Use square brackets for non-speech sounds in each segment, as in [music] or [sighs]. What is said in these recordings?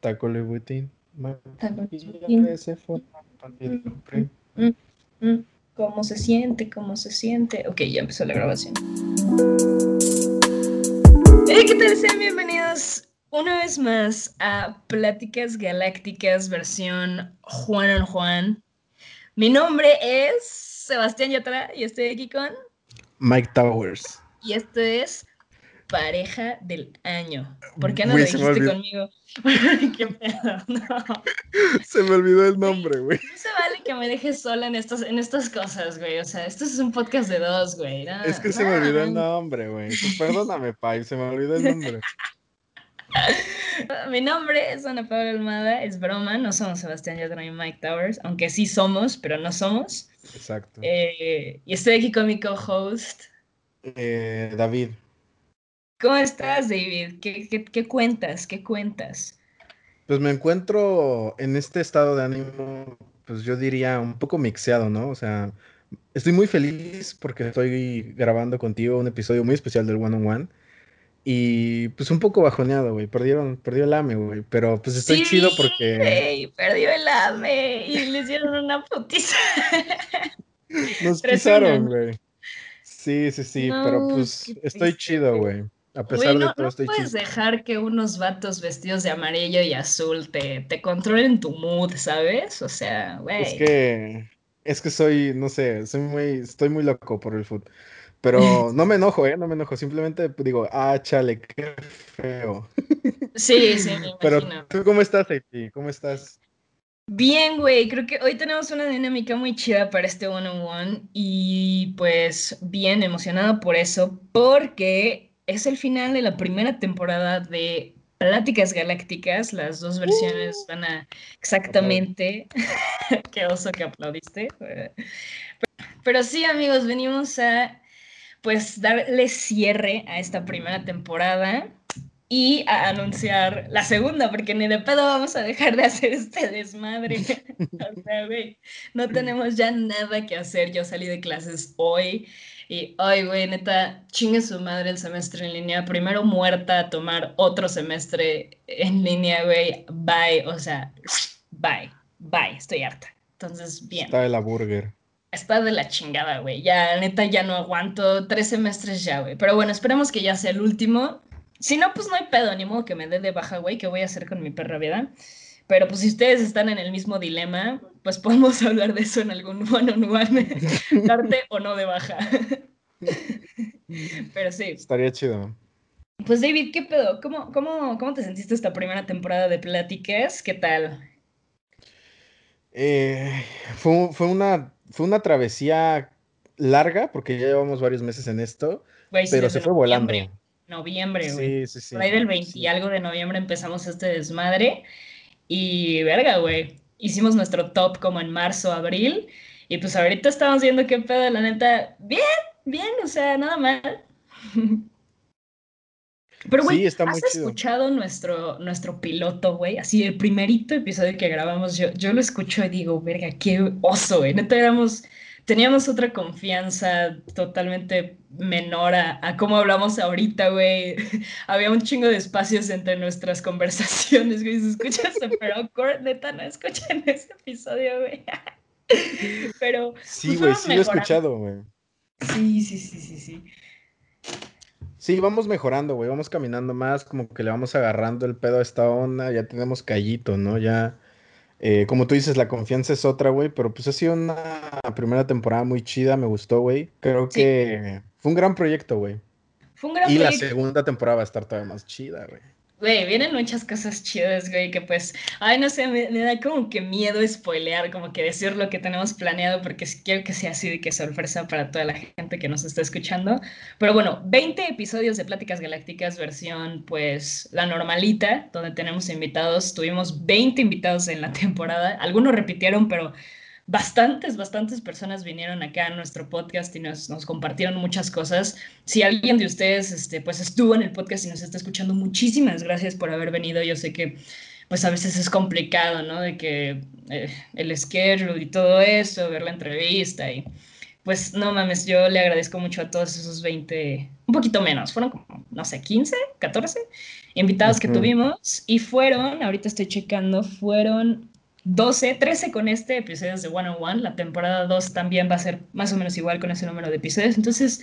Taco Lebutín. ¿Cómo se siente? ¿Cómo se siente? Ok, ya empezó la grabación. Hey, ¿qué tal? Sean bienvenidos una vez más a Pláticas Galácticas versión Juan on Juan. Mi nombre es Sebastián Yatra y estoy aquí con Mike Towers. Y esto es pareja del año. ¿Por qué no lo dijiste conmigo? [laughs] ¿Qué pedo? No. [laughs] Se me olvidó el nombre, güey. No se vale que me dejes sola en estas, en estas cosas, güey. O sea, esto es un podcast de dos, güey. es que se me olvidó el nombre, güey. Pues perdóname, Pai, se me olvidó el nombre. [laughs] Mi nombre es Ana Paula Almada, es broma, no somos Sebastián Yatra y Mike Towers, aunque sí somos, pero no somos. Exacto. Eh, y estoy aquí con mi co-host. Eh, David. ¿Cómo estás, David? ¿Qué, cuentas? ¿Qué cuentas? Pues me encuentro en este estado de ánimo, pues yo diría un poco mixeado, ¿no? O sea, estoy muy feliz porque estoy grabando contigo un episodio muy especial del One on One. Y pues un poco bajoneado, güey. Perdieron, perdió el AME, güey. Pero pues estoy chido porque. Güey, perdió el AME y le hicieron una putiza. [laughs] Nos pisaron, güey. Sí, sí, sí, pero pues estoy chido, güey. A pesar de todo, estoy chido. No puedes dejar que unos vatos vestidos de amarillo y azul te, te controlen tu mood, ¿sabes? O sea, güey. Es que. Es que soy, no sé, soy muy. Estoy muy loco por el fútbol. Pero [laughs] no me enojo, ¿eh? No me enojo. Simplemente digo, ah, chale, qué feo. [laughs] Sí, sí, me [laughs] Pero tú, ¿cómo estás, Haiti? ¿Cómo estás? Bien, güey. Creo que hoy tenemos una dinámica muy chida para este one-on-one. y pues bien emocionado por eso, porque es el final de la primera temporada de Pláticas Galácticas. Las dos versiones uh. van a exactamente. [laughs] qué oso que aplaudiste. Pero sí, amigos, venimos a pues darle cierre a esta primera temporada y a anunciar la segunda, porque ni de pedo vamos a dejar de hacer este desmadre. [laughs] o sea, güey, no tenemos ya nada que hacer. Yo salí de clases hoy y, ay, güey, neta, chingue su madre el semestre en línea. Primero muerta a tomar otro semestre en línea, güey. Bye, o sea, bye, bye, estoy harta. Entonces, bien. Está de la burger está de la chingada, güey. Ya, neta, ya no aguanto tres semestres ya, güey. Pero bueno, esperemos que ya sea el último. Si no, pues no hay pedo, ni modo que me dé de baja, güey. ¿Qué voy a hacer con mi perra vida? Pero pues si ustedes están en el mismo dilema, pues podemos [laughs] hablar de eso en algún one-on-one. [laughs] Darte o no de baja. [laughs] Pero sí. Estaría chido. Pues David, ¿qué pedo? ¿Cómo, cómo, cómo te sentiste esta primera temporada de Pláticas? ¿Qué tal? Eh, fue, fue una fue una travesía larga, porque ya llevamos varios meses en esto, pero se fue volando. Noviembre, güey. Sí, sí, sí. Por ahí del 20 y algo de noviembre empezamos este desmadre. Y verga, güey. Hicimos nuestro top como en marzo, abril. Y pues ahorita estamos viendo qué pedo, la neta. Bien, bien, o sea, nada mal. [laughs] Pero, güey, ¿has escuchado nuestro, nuestro piloto, güey? Así, el primerito episodio que grabamos, yo, yo lo escucho y digo, verga, qué oso, güey. Neta éramos, teníamos otra confianza totalmente menor a, a cómo hablamos ahorita, güey. [laughs] Había un chingo de espacios entre nuestras [laughs] conversaciones, güey. Se escucha súper awkward, neta, no escuchan [laughs] ese episodio, güey. Pero. Sí, güey, sí lo he escuchado, güey. Sí, sí, sí, sí, sí. Sí, vamos mejorando, güey, vamos caminando más, como que le vamos agarrando el pedo a esta onda, ya tenemos callito, ¿no? Ya, eh, como tú dices, la confianza es otra, güey, pero pues ha sido una primera temporada muy chida, me gustó, güey. Creo que fue un gran proyecto, güey. Fue un gran y la segunda temporada va a estar todavía más chida, güey. Güey, vienen muchas cosas chidas, güey, que pues, ay, no sé, me, da como que miedo spoilear, como que decir lo que tenemos planeado, porque quiero que sea así de que sorpresa para toda la gente que nos está escuchando. Pero bueno, 20 episodios de Pláticas Galácticas, versión, pues, la normalita, donde tenemos invitados. Tuvimos 20 invitados en la temporada, algunos repitieron, pero bastantes, bastantes personas vinieron acá a nuestro podcast y nos, nos, compartieron muchas cosas. Si alguien de ustedes este, pues estuvo en el podcast y nos está escuchando, muchísimas gracias por haber venido. Yo sé que pues a veces es complicado, ¿no? De que eh, el schedule y todo eso, ver la entrevista y pues no mames, yo le agradezco mucho a todos esos 20, un poquito menos, fueron como, no sé, 15, 14 invitados que tuvimos y fueron, ahorita estoy checando, fueron 12, 13 con este episodios de One on One. La temporada 2 también va a ser más o menos igual con ese número de episodios. Entonces,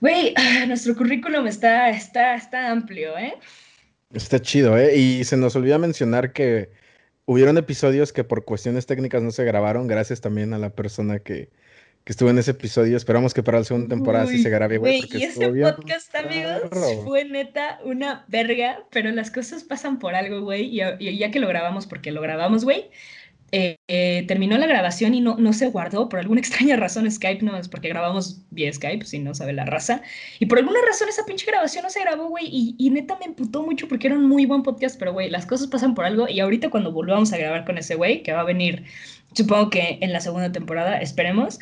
güey, [sighs] nuestro currículum está, está, está amplio, ¿eh? Está chido, ¿eh? Y se nos olvida mencionar que hubieron episodios que por cuestiones técnicas no se grabaron, gracias también a la persona que, que estuvo en ese episodio. Esperamos que para la segunda temporada sí se grabe, güey. Y ese podcast, amigos, fue neta una verga, pero las cosas pasan por algo, güey. Y, ya que lo grabamos, porque lo grabamos, güey, eh, eh, terminó la grabación y no, no se guardó por alguna [laughs] extraña razón Skype, no es porque grabamos vía Skype, si no sabe la raza. Y por alguna razón esa pinche grabación no se grabó, güey. Y, y neta me emputó mucho porque era un muy buen podcast, pero güey, las cosas pasan por algo. Y ahorita cuando volvamos a grabar con ese güey, que va a venir, supongo que en la segunda temporada, esperemos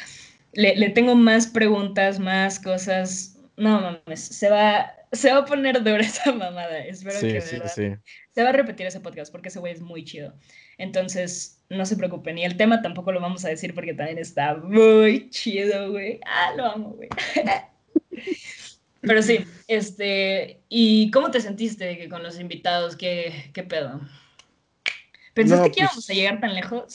le, tengo más preguntas, más cosas. No mames, se va, se va a poner dura [laughs] esa mamada. Espero que sí, sí. se va a repetir ese podcast porque ese güey es muy chido. Entonces, no se preocupen. Y el tema tampoco lo vamos a decir porque también está muy chido, güey. Ah, lo amo, güey. [laughs] Pero sí, este, ¿y cómo te sentiste con los invitados? ¿Qué, qué pedo? ¿Pensaste que íbamos pues a llegar tan lejos?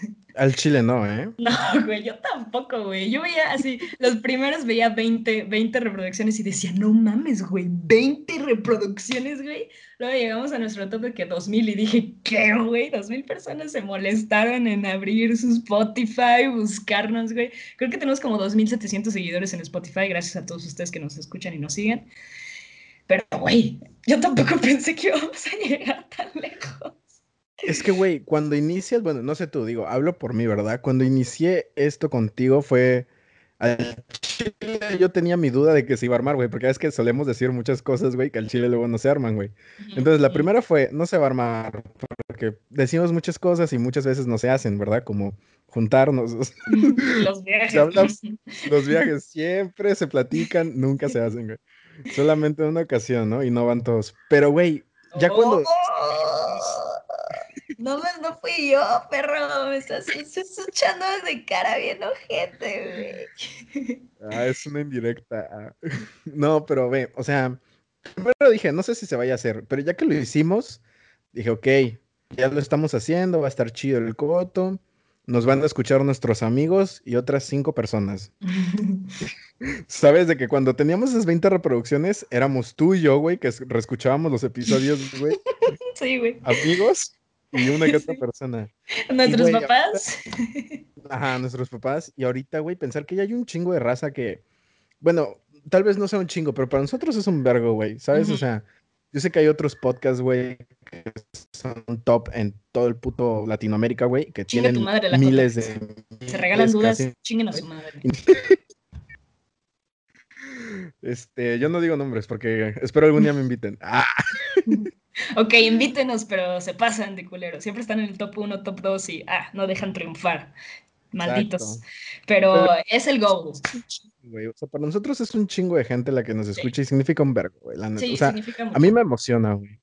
[laughs] Al chile no, ¿eh? No, güey, yo tampoco, güey. Yo veía así, los primeros veía 20, 20 reproducciones y decía, no mames, güey, 20 reproducciones, güey. Luego llegamos a nuestro tope que 2000 y dije, ¿qué, güey? 2000 personas se molestaron en abrir su Spotify, buscarnos, güey. Creo que tenemos como 2700 seguidores en Spotify, gracias a todos ustedes que nos escuchan y nos siguen. Pero, güey, yo tampoco [laughs] pensé que íbamos a llegar tan lejos. Es que, güey, cuando inicias, bueno, no sé tú, digo, hablo por mí, ¿verdad? Cuando inicié esto contigo fue... Al chile yo tenía mi duda de que se iba a armar, güey, porque es que solemos decir muchas cosas, güey, que al chile luego no se arman, güey. Entonces, la primera fue, no se va a armar, porque decimos muchas cosas y muchas veces no se hacen, ¿verdad? Como juntarnos. Los [laughs] viajes. [laughs] los viajes siempre se platican, nunca se hacen, güey. Solamente en una ocasión, ¿no? Y no van todos. Pero, güey, ya cuando... Oh. No, no fui yo, perro. Me estás, escuchando desde cara bien ojete, güey. Ah, es una indirecta. Ah. [laughs] No, pero ve, o sea, primero dije, no sé si se vaya a hacer, pero ya que lo hicimos, dije, ok, ya lo estamos haciendo, va a estar chido el coto. Nos van a escuchar nuestros amigos y otras cinco personas. [laughs] Sabes de que cuando teníamos esas 20 reproducciones, éramos tú y yo, güey, que reescuchábamos los episodios, güey. Sí, güey. Amigos y una que otra persona. ¿Nuestros papás? ajá, nuestros papás. Y ahorita, güey, pensar que ya hay un chingo de raza que, bueno, tal vez no sea un chingo, pero para nosotros es un vergo, güey, ¿sabes? O sea, yo sé que hay otros podcasts, güey, que son top en todo el puto Latinoamérica, güey, que tienen miles de... Se regalan dudas, chinguen a su madre. [laughs] Este, yo no digo nombres porque espero algún día me inviten. Ah. [laughs] ok, invítenos, pero se pasan de culero. Siempre están en el top 1, top 2 y ah, no dejan triunfar. Malditos. Pero, es el goal. o sea, para nosotros es un chingo de gente la que nos escucha y significa un vergo, güey. Sí, o sea, a mí me emociona, güey.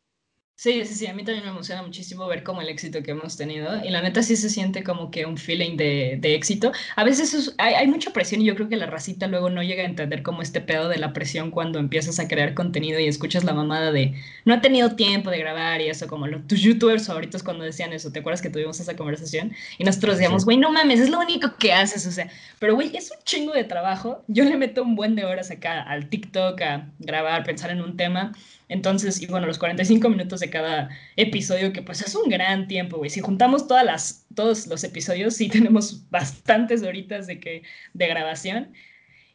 Sí, sí, sí, a mí también me emociona muchísimo ver como el éxito que hemos tenido y la neta sí se siente como que un feeling de, de éxito. A veces hay, hay, mucha presión y yo creo que la racita luego no llega a entender como este pedo de la presión cuando empiezas a crear contenido y escuchas la mamada de no ha tenido tiempo de grabar y eso, como los, tus youtubers favoritos cuando decían eso, ¿te acuerdas que tuvimos esa conversación? Y nosotros decíamos, güey, no mames, es lo único que haces, o sea, pero güey, es un chingo de trabajo, yo le meto un buen de horas acá al TikTok a grabar, pensar en un tema entonces, y bueno, los 45 minutos de cada episodio, que pues es un gran tiempo, güey. Si juntamos todas las, todos los episodios, sí tenemos bastantes horitas de, que, de grabación.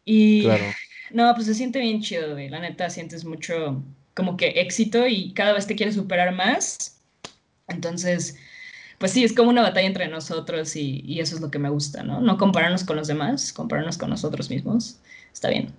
Y claro. no, pues se siente bien chido, güey. La neta, sientes mucho como que éxito y cada vez te quieres superar más. Entonces, pues sí, es como una batalla entre nosotros y, y eso es lo que me gusta, ¿no? No compararnos con los demás, compararnos con nosotros mismos. Está bien.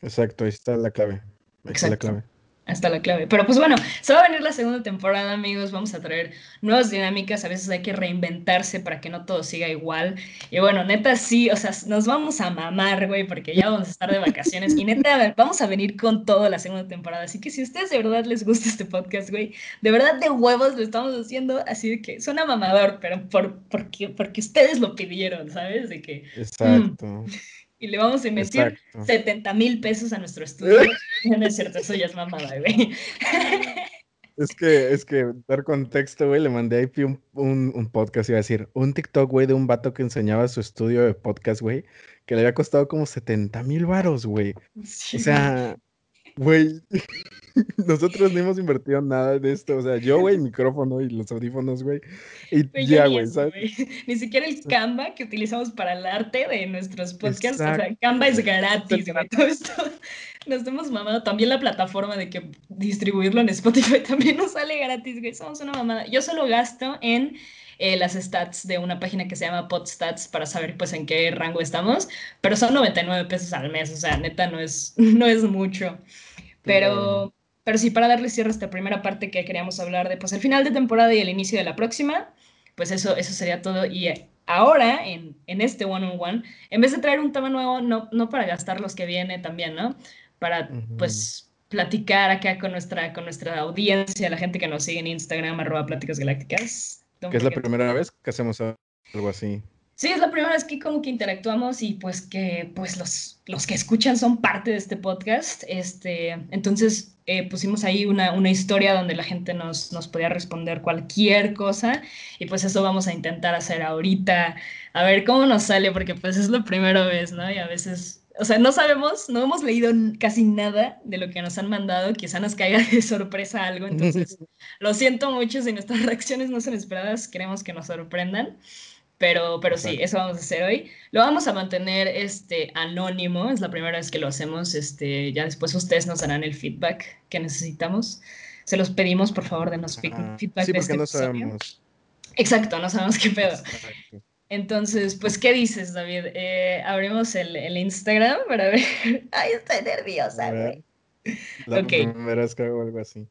Exacto, ahí está la clave. Ahí está la clave hasta la clave. Pero pues bueno, se va a venir la segunda temporada, amigos. Vamos a traer nuevas dinámicas. A veces hay que reinventarse para que no todo siga igual. Y bueno, neta, sí, o sea, nos vamos a mamar, güey, porque ya vamos a estar de vacaciones. Y neta, vamos a venir con todo la segunda temporada. Así que si a ustedes de verdad les gusta este podcast, güey, de verdad de huevos lo estamos haciendo. Así que suena mamador, pero por, porque, porque ustedes lo pidieron, ¿sabes? De que. Exacto. Y le vamos a invertir 70 mil pesos a nuestro estudio. [laughs] no es cierto, eso ya es mamada, güey. [laughs] Es que, es que, dar contexto, güey, le mandé a IP un, un, podcast, iba a decir, un TikTok, güey, de un vato que enseñaba su estudio de podcast, güey, que le había costado como 70 mil varos, güey. o sea, güey, [laughs] nosotros no hemos invertido nada de esto. O sea, yo, güey, el [laughs] micrófono y los audífonos, güey. Y ya, güey, ¿sabes? [laughs] Ni siquiera el Canva que utilizamos para el arte de nuestros podcasts. O sea, Canva es gratis, güey. Todo esto nos hemos mamado. También la plataforma de que distribuirlo en Spotify también nos sale gratis, güey. Somos una mamada. Yo solo gasto en eh, las stats de una página que se llama Podstats para saber pues en qué rango estamos, pero son 99 pesos al mes, o sea, neta no es, no es mucho. Pero, pero sí, para darle cierre a esta primera parte que queríamos hablar de pues el final de temporada y el inicio de la próxima, pues eso, eso sería todo. Y ahora, en, en este one-on-one, en vez de traer un tema nuevo, no, no para gastar los que viene también, ¿no? Para, pues, platicar acá con nuestra, con nuestra audiencia, la gente que nos sigue en Instagram, arroba Pláticas Galácticas. Que es la primera vez que hacemos algo así. Sí, es la primera vez que como que interactuamos y pues que pues los, los que escuchan son parte de este podcast. Este, entonces eh, pusimos ahí una, una, historia donde la gente nos, nos podía responder cualquier cosa y pues eso vamos a intentar hacer ahorita, a ver cómo nos sale, porque pues es la primera vez, ¿no? Y a veces o sea, no sabemos, no hemos leído casi nada de lo que nos han mandado, quizá nos caiga de sorpresa algo, entonces [laughs] lo siento mucho si nuestras reacciones no son esperadas, queremos que nos sorprendan, pero, pero sí, eso vamos a hacer hoy. Lo vamos a mantener este, anónimo, es la primera vez que lo hacemos, este, ya después ustedes nos darán el feedback que necesitamos. Se los pedimos, por favor, denos feedback. Sí, porque este no sabemos. Exacto, no sabemos qué pedo. Entonces, pues, ¿qué dices, David? Eh, abrimos el, el, Instagram para ver. [laughs] Ay, estoy nerviosa, güey. La primera vez que hago algo así.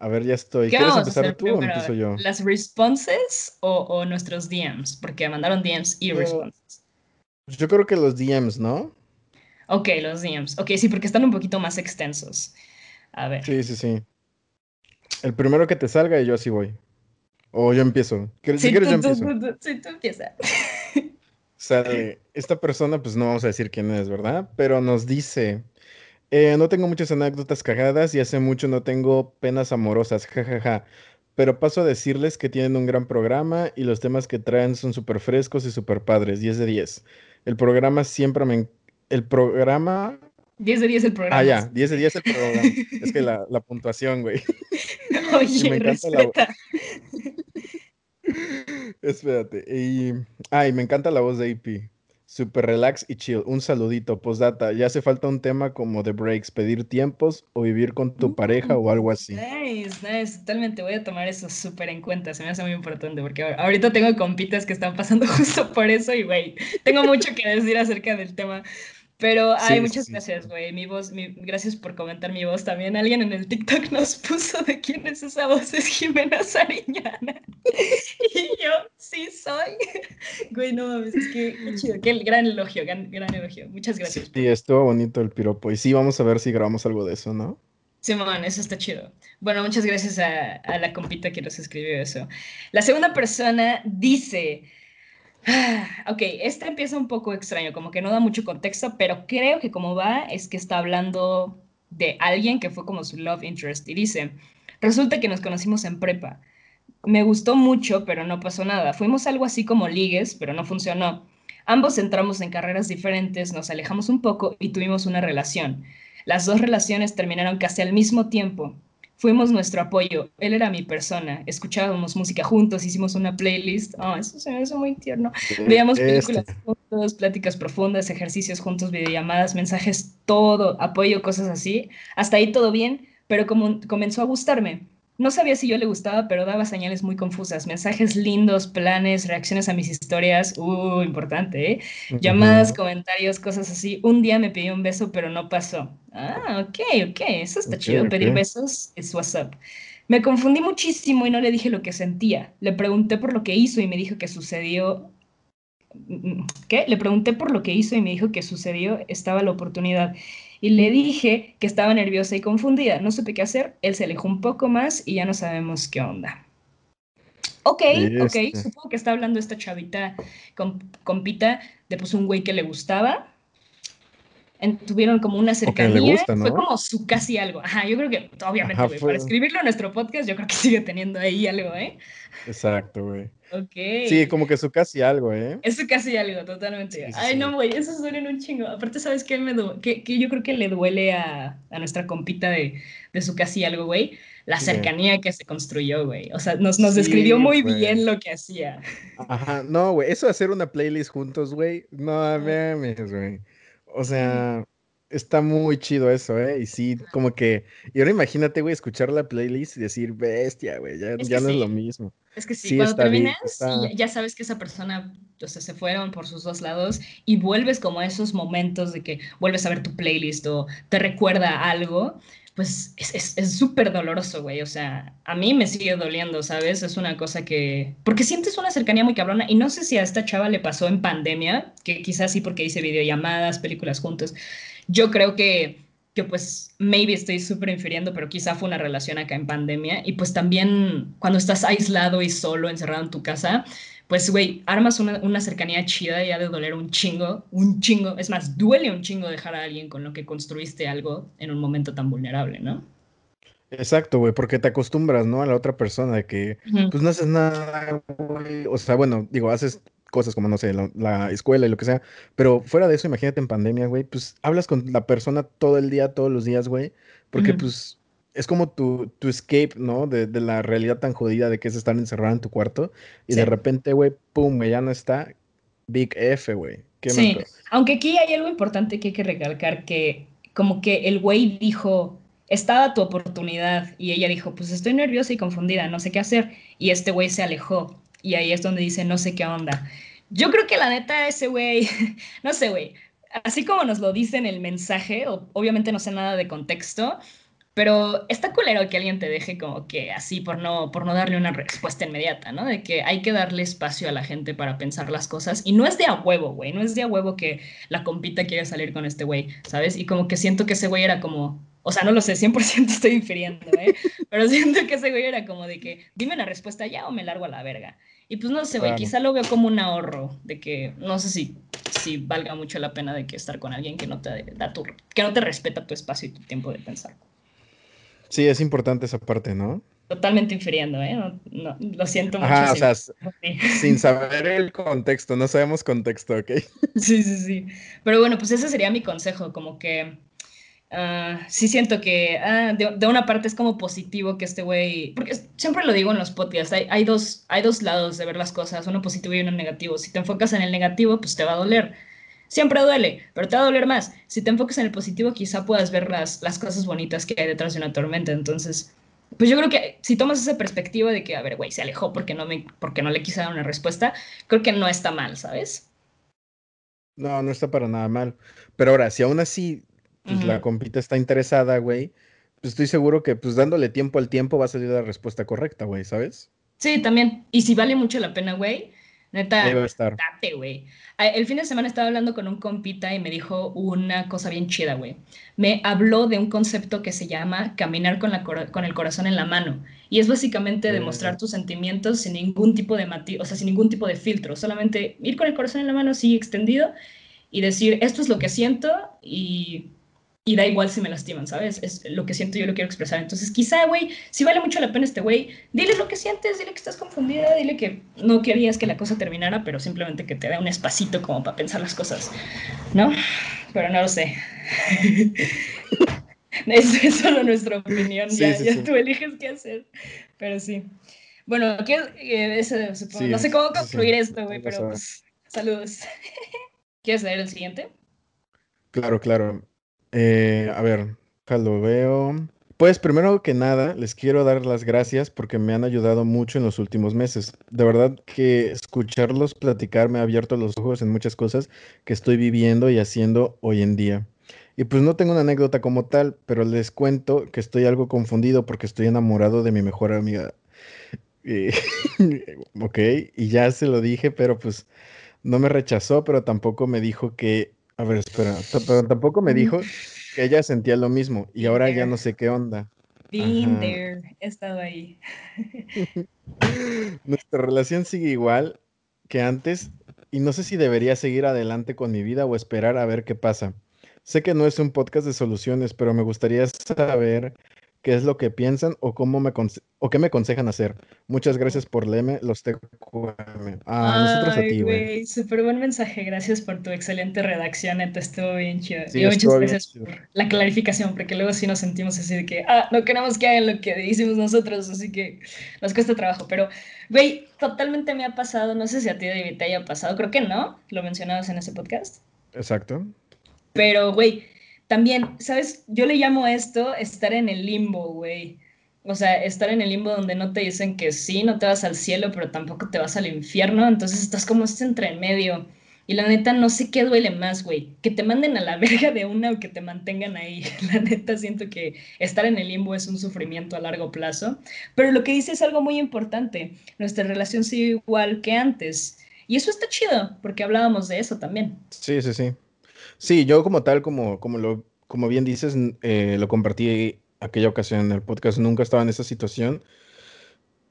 A ver, ya estoy. ¿Quieres empezar tú o empiezo yo? ¿Las responses o, o, nuestros DMs? Porque mandaron DMs y responses. Yo creo que los DMs, ¿no? Ok, los DMs. Ok, sí, porque están un poquito más extensos. A ver. Sí, sí, sí. El primero que te salga y yo así voy. O yo empiezo. Si quieres, yo empiezo. Sí, tú empiezas. [laughs] Sale. Esta persona, pues no vamos a decir quién es, ¿verdad? Pero nos dice: eh, No tengo muchas anécdotas cagadas y hace mucho no tengo penas amorosas, jajaja. Pero paso a decirles que tienen un gran programa y los temas que traen son súper frescos y súper padres, 10 de 10. El programa siempre me. El programa 10 de 10 el programa. Ah, ya, 10 de 10 el programa. es que la, la puntuación, güey. [laughs] Oye, me respeta. [laughs] Espérate. Y... Ay, me encanta la voz de AP. Super relax y chill. Un saludito. Postdata. Ya hace falta un tema como de breaks, pedir tiempos o vivir con tu pareja o algo así. Nice, nice. Totalmente. Voy a tomar eso súper en cuenta. Se me hace muy importante porque ahorita tengo compitas que están pasando [laughs] justo por eso y, güey, tengo mucho que decir acerca del tema. Pero, ay, muchas gracias, güey. Mi voz, mi, gracias por comentar mi voz también. Alguien en el TikTok [laughs] nos puso de quién es esa voz, es Jimena Sariñana. [laughs] y yo, sí soy. [laughs] Güey, no mames, es que qué chido, qué gran elogio, gran, gran elogio. Muchas gracias. Sí, estuvo bonito el piropo. Y sí, vamos a ver si grabamos algo de eso, ¿no? Simón, eso está chido. Bueno, muchas gracias a, a la compita que nos escribió eso. La segunda persona dice. Ok, este empieza un poco extraño, como que no da mucho contexto, pero creo que como va es que está hablando de alguien que fue como su love interest y dice, resulta que nos conocimos en prepa. Me gustó mucho, pero no pasó nada. Fuimos algo así como ligues, pero no funcionó. Ambos entramos en carreras diferentes, nos alejamos un poco y tuvimos una relación. Las dos relaciones terminaron casi al mismo tiempo. Fuimos nuestro apoyo, él era mi persona, escuchábamos música juntos, hicimos una playlist, oh, eso se me hizo muy tierno. Veíamos películas juntos, pláticas profundas, ejercicios juntos, videollamadas, mensajes, todo, apoyo, cosas así. Hasta ahí todo bien, pero como comenzó a gustarme. No sabía si yo le gustaba, pero daba señales muy confusas, mensajes lindos, planes, reacciones a mis historias, uh, importante, ¿eh? Llamadas, comentarios, cosas así. Un día me pidió un beso, pero no pasó. Ah, ok, ok, eso está chido, pedir besos es WhatsApp. Me confundí muchísimo y no le dije lo que sentía. Le pregunté por lo que hizo y me dijo que sucedió ¿Qué? Le pregunté por lo que hizo y me dijo que sucedió, estaba la oportunidad y le dije que estaba nerviosa y confundida. No supe qué hacer, él se alejó un poco más y ya no sabemos qué onda. Ok, ok, supongo que está hablando esta chavita con, compita de pues un güey que le gustaba tuvieron como una cercanía. Fue como su casi algo. Ajá, yo creo que, obviamente, güey, para escribirlo en nuestro podcast, yo creo que [laughs] sigue teniendo ahí algo, ¿eh? Exacto, güey. Ok. Sí, como que su casi algo, ¿eh? Es su casi algo, totalmente. Ay, no, güey, eso suena un chingo. Aparte, ¿sabes qué? Me que, yo creo que le duele a, a nuestra compita de, de, su casi algo, güey. La cercanía que se construyó, güey. O sea, nos, nos describió muy bien lo que hacía. Ajá, no, güey. Eso de hacer una playlist juntos, güey. No mames, güey. O sea, está muy chido eso, ¿eh? Y sí, como que. Y ahora imagínate, güey, escuchar la playlist y decir, bestia, güey, ya, ya no es lo mismo. Es que sí, cuando terminas, ya, sabes que esa persona, o sea, se fueron por sus dos lados y vuelves como a esos momentos de que vuelves a ver tu playlist o te recuerda algo pues es súper es, doloroso, güey. O sea, a mí me sigue doliendo, ¿sabes? Es una cosa que... Porque sientes una cercanía muy cabrona y no sé si a esta chava le pasó en pandemia, que quizás sí porque hice videollamadas, películas juntos. Yo creo que, que pues, maybe estoy súper infiriendo, pero quizá fue una relación acá en pandemia. Y pues también cuando estás aislado y solo, encerrado en tu casa, pues, güey, armas una, cercanía chida y ha de doler un chingo, un chingo. Es más, duele un chingo dejar a alguien con lo que construiste algo en un momento tan vulnerable, ¿no? Exacto, güey, porque te acostumbras, ¿no? A la otra persona de que, pues, no haces nada, güey. O sea, bueno, digo, haces cosas como, no sé, la, escuela y lo que sea, pero fuera de eso, imagínate en pandemia, güey, pues hablas con la persona todo el día, todos los días, güey, porque pues es como tu, tu escape, ¿no? De, de, la realidad tan jodida de que es estar encerrado en tu cuarto y de repente, güey, pum, ya no está. Big F, güey. Sí, aunque aquí hay algo importante que hay que recalcar, que como que el güey dijo, estaba tu oportunidad y ella dijo, pues estoy nerviosa y confundida, no sé qué hacer. Y este güey se alejó y ahí es donde dice, no sé qué onda. Yo creo que la neta ese güey, [laughs] no sé, güey, así como nos lo dice en el mensaje, obviamente no sé nada de contexto, pero está culero que alguien te deje como que así por no, por no darle una respuesta inmediata, ¿no? De que hay que darle espacio a la gente para pensar las cosas. Y no es de a huevo, güey. No es de a huevo que la compita quiere salir con este güey, ¿sabes? Y como que siento que ese güey era como, o sea, no lo sé, 100% estoy infiriendo, ¿eh? Pero siento que ese güey era como de que, dime la respuesta ya o me largo a la verga. Y pues no sé, güey, quizá lo veo como un ahorro, de que no sé si, si valga mucho la pena de que estar con alguien que no te da tu, que no te respeta tu espacio y tu tiempo de pensar. Sí, es importante esa parte, ¿no? Totalmente infiriendo, ¿eh? No, lo siento mucho. Ajá, o sea, sin [laughs] saber el contexto, no sabemos contexto, ¿ok? Sí, sí, sí. Pero bueno, pues ese sería mi consejo, como que uh, sí siento que uh, de, una parte es como positivo que este güey, porque siempre lo digo en los podcasts, hay, hay, dos, hay dos lados de ver las cosas, uno positivo y uno negativo. Si te enfocas en el negativo, pues te va a doler Siempre duele, pero te va a doler más. Si te enfocas en el positivo, quizá puedas ver las, las cosas bonitas que hay detrás de una tormenta. Entonces, pues yo creo que si tomas esa perspectiva de que, a ver, güey, se alejó porque no, me, porque no le quise dar una respuesta, creo que no está mal, ¿sabes? No, no está para nada mal. Pero ahora, si aún así pues, la compita está interesada, güey, pues estoy seguro que pues dándole tiempo al tiempo va a salir la respuesta correcta, güey, ¿sabes? Sí, también. Y si vale mucho la pena, güey, Neta, Debe estar. date, güey. El fin de semana estaba hablando con un compita y me dijo una cosa bien chida, güey. Me habló de un concepto que se llama caminar con, la con el corazón en la mano. Y es básicamente demostrar tus sentimientos sin ningún tipo de matiz, o sea, sin ningún tipo de filtro. Solamente ir con el corazón en la mano así extendido y decir, esto es lo que siento y y da igual si me lastiman, ¿sabes? Es lo que siento, yo lo quiero expresar. Entonces, quizá, güey, si vale mucho la pena este güey, dile lo que sientes, dile que estás confundida, dile que no querías que la cosa terminara, pero simplemente que te da un espacito como para pensar las cosas, ¿no? Pero no lo sé. [laughs] es, es, solo nuestra opinión, ya, ya tú eliges qué hacer, pero sí. Bueno, eh, no sé cómo concluir esto, güey, pero pues, saludos. [laughs] ¿Quieres leer el siguiente? Claro, claro. Eh, a ver, lo veo. Pues primero que nada, les quiero dar las gracias porque me han ayudado mucho en los últimos meses. De verdad que escucharlos platicar me ha abierto los ojos en muchas cosas que estoy viviendo y haciendo hoy en día. Y pues no tengo una anécdota como tal, pero les cuento que estoy algo confundido porque estoy enamorado de mi mejor amiga. [laughs] ok, y ya se lo dije, pero pues no me rechazó, pero tampoco me dijo que a ver, espera, pero tampoco me dijo que ella sentía lo mismo y ahora ya no sé qué onda. Been there, he estado ahí. [laughs] Nuestra relación sigue igual que antes y no sé si debería seguir adelante con mi vida o esperar a ver qué pasa. Sé que no es un podcast de soluciones, pero me gustaría saber qué es lo que piensan o cómo me o qué me aconsejan hacer. Muchas gracias por leerme los TQM. Ah, nosotros a ti, güey. Súper buen mensaje. Gracias por tu excelente redacción. Te estuvo bien chido. y muchas gracias por la clarificación, porque luego sí nos sentimos así de que, ah, no queremos que hagan lo que decimos nosotros, así que nos cuesta trabajo. Pero, güey, totalmente me ha pasado. No sé si a ti, David, te haya pasado. Creo que no. Lo mencionabas en ese podcast. Exacto. Pero, güey, también, ¿sabes? Yo le llamo esto estar en el limbo, güey. O sea, estar en el limbo donde no te dicen que sí, no te vas al cielo, pero tampoco te vas al infierno. Entonces estás como este entre medio. Y la neta, no sé qué duele más, güey. Que te manden a la [laughs] verga de una o que te mantengan ahí. [laughs] La neta, siento que estar en el limbo es un sufrimiento a largo plazo. Pero lo que dice es algo muy importante. Nuestra relación sigue igual que antes. Y eso está chido, porque hablábamos de eso también. Sí, sí, sí. Sí, yo como tal, como, como, lo, como bien dices, eh, lo compartí aquella ocasión en el podcast, nunca estaba en esa situación.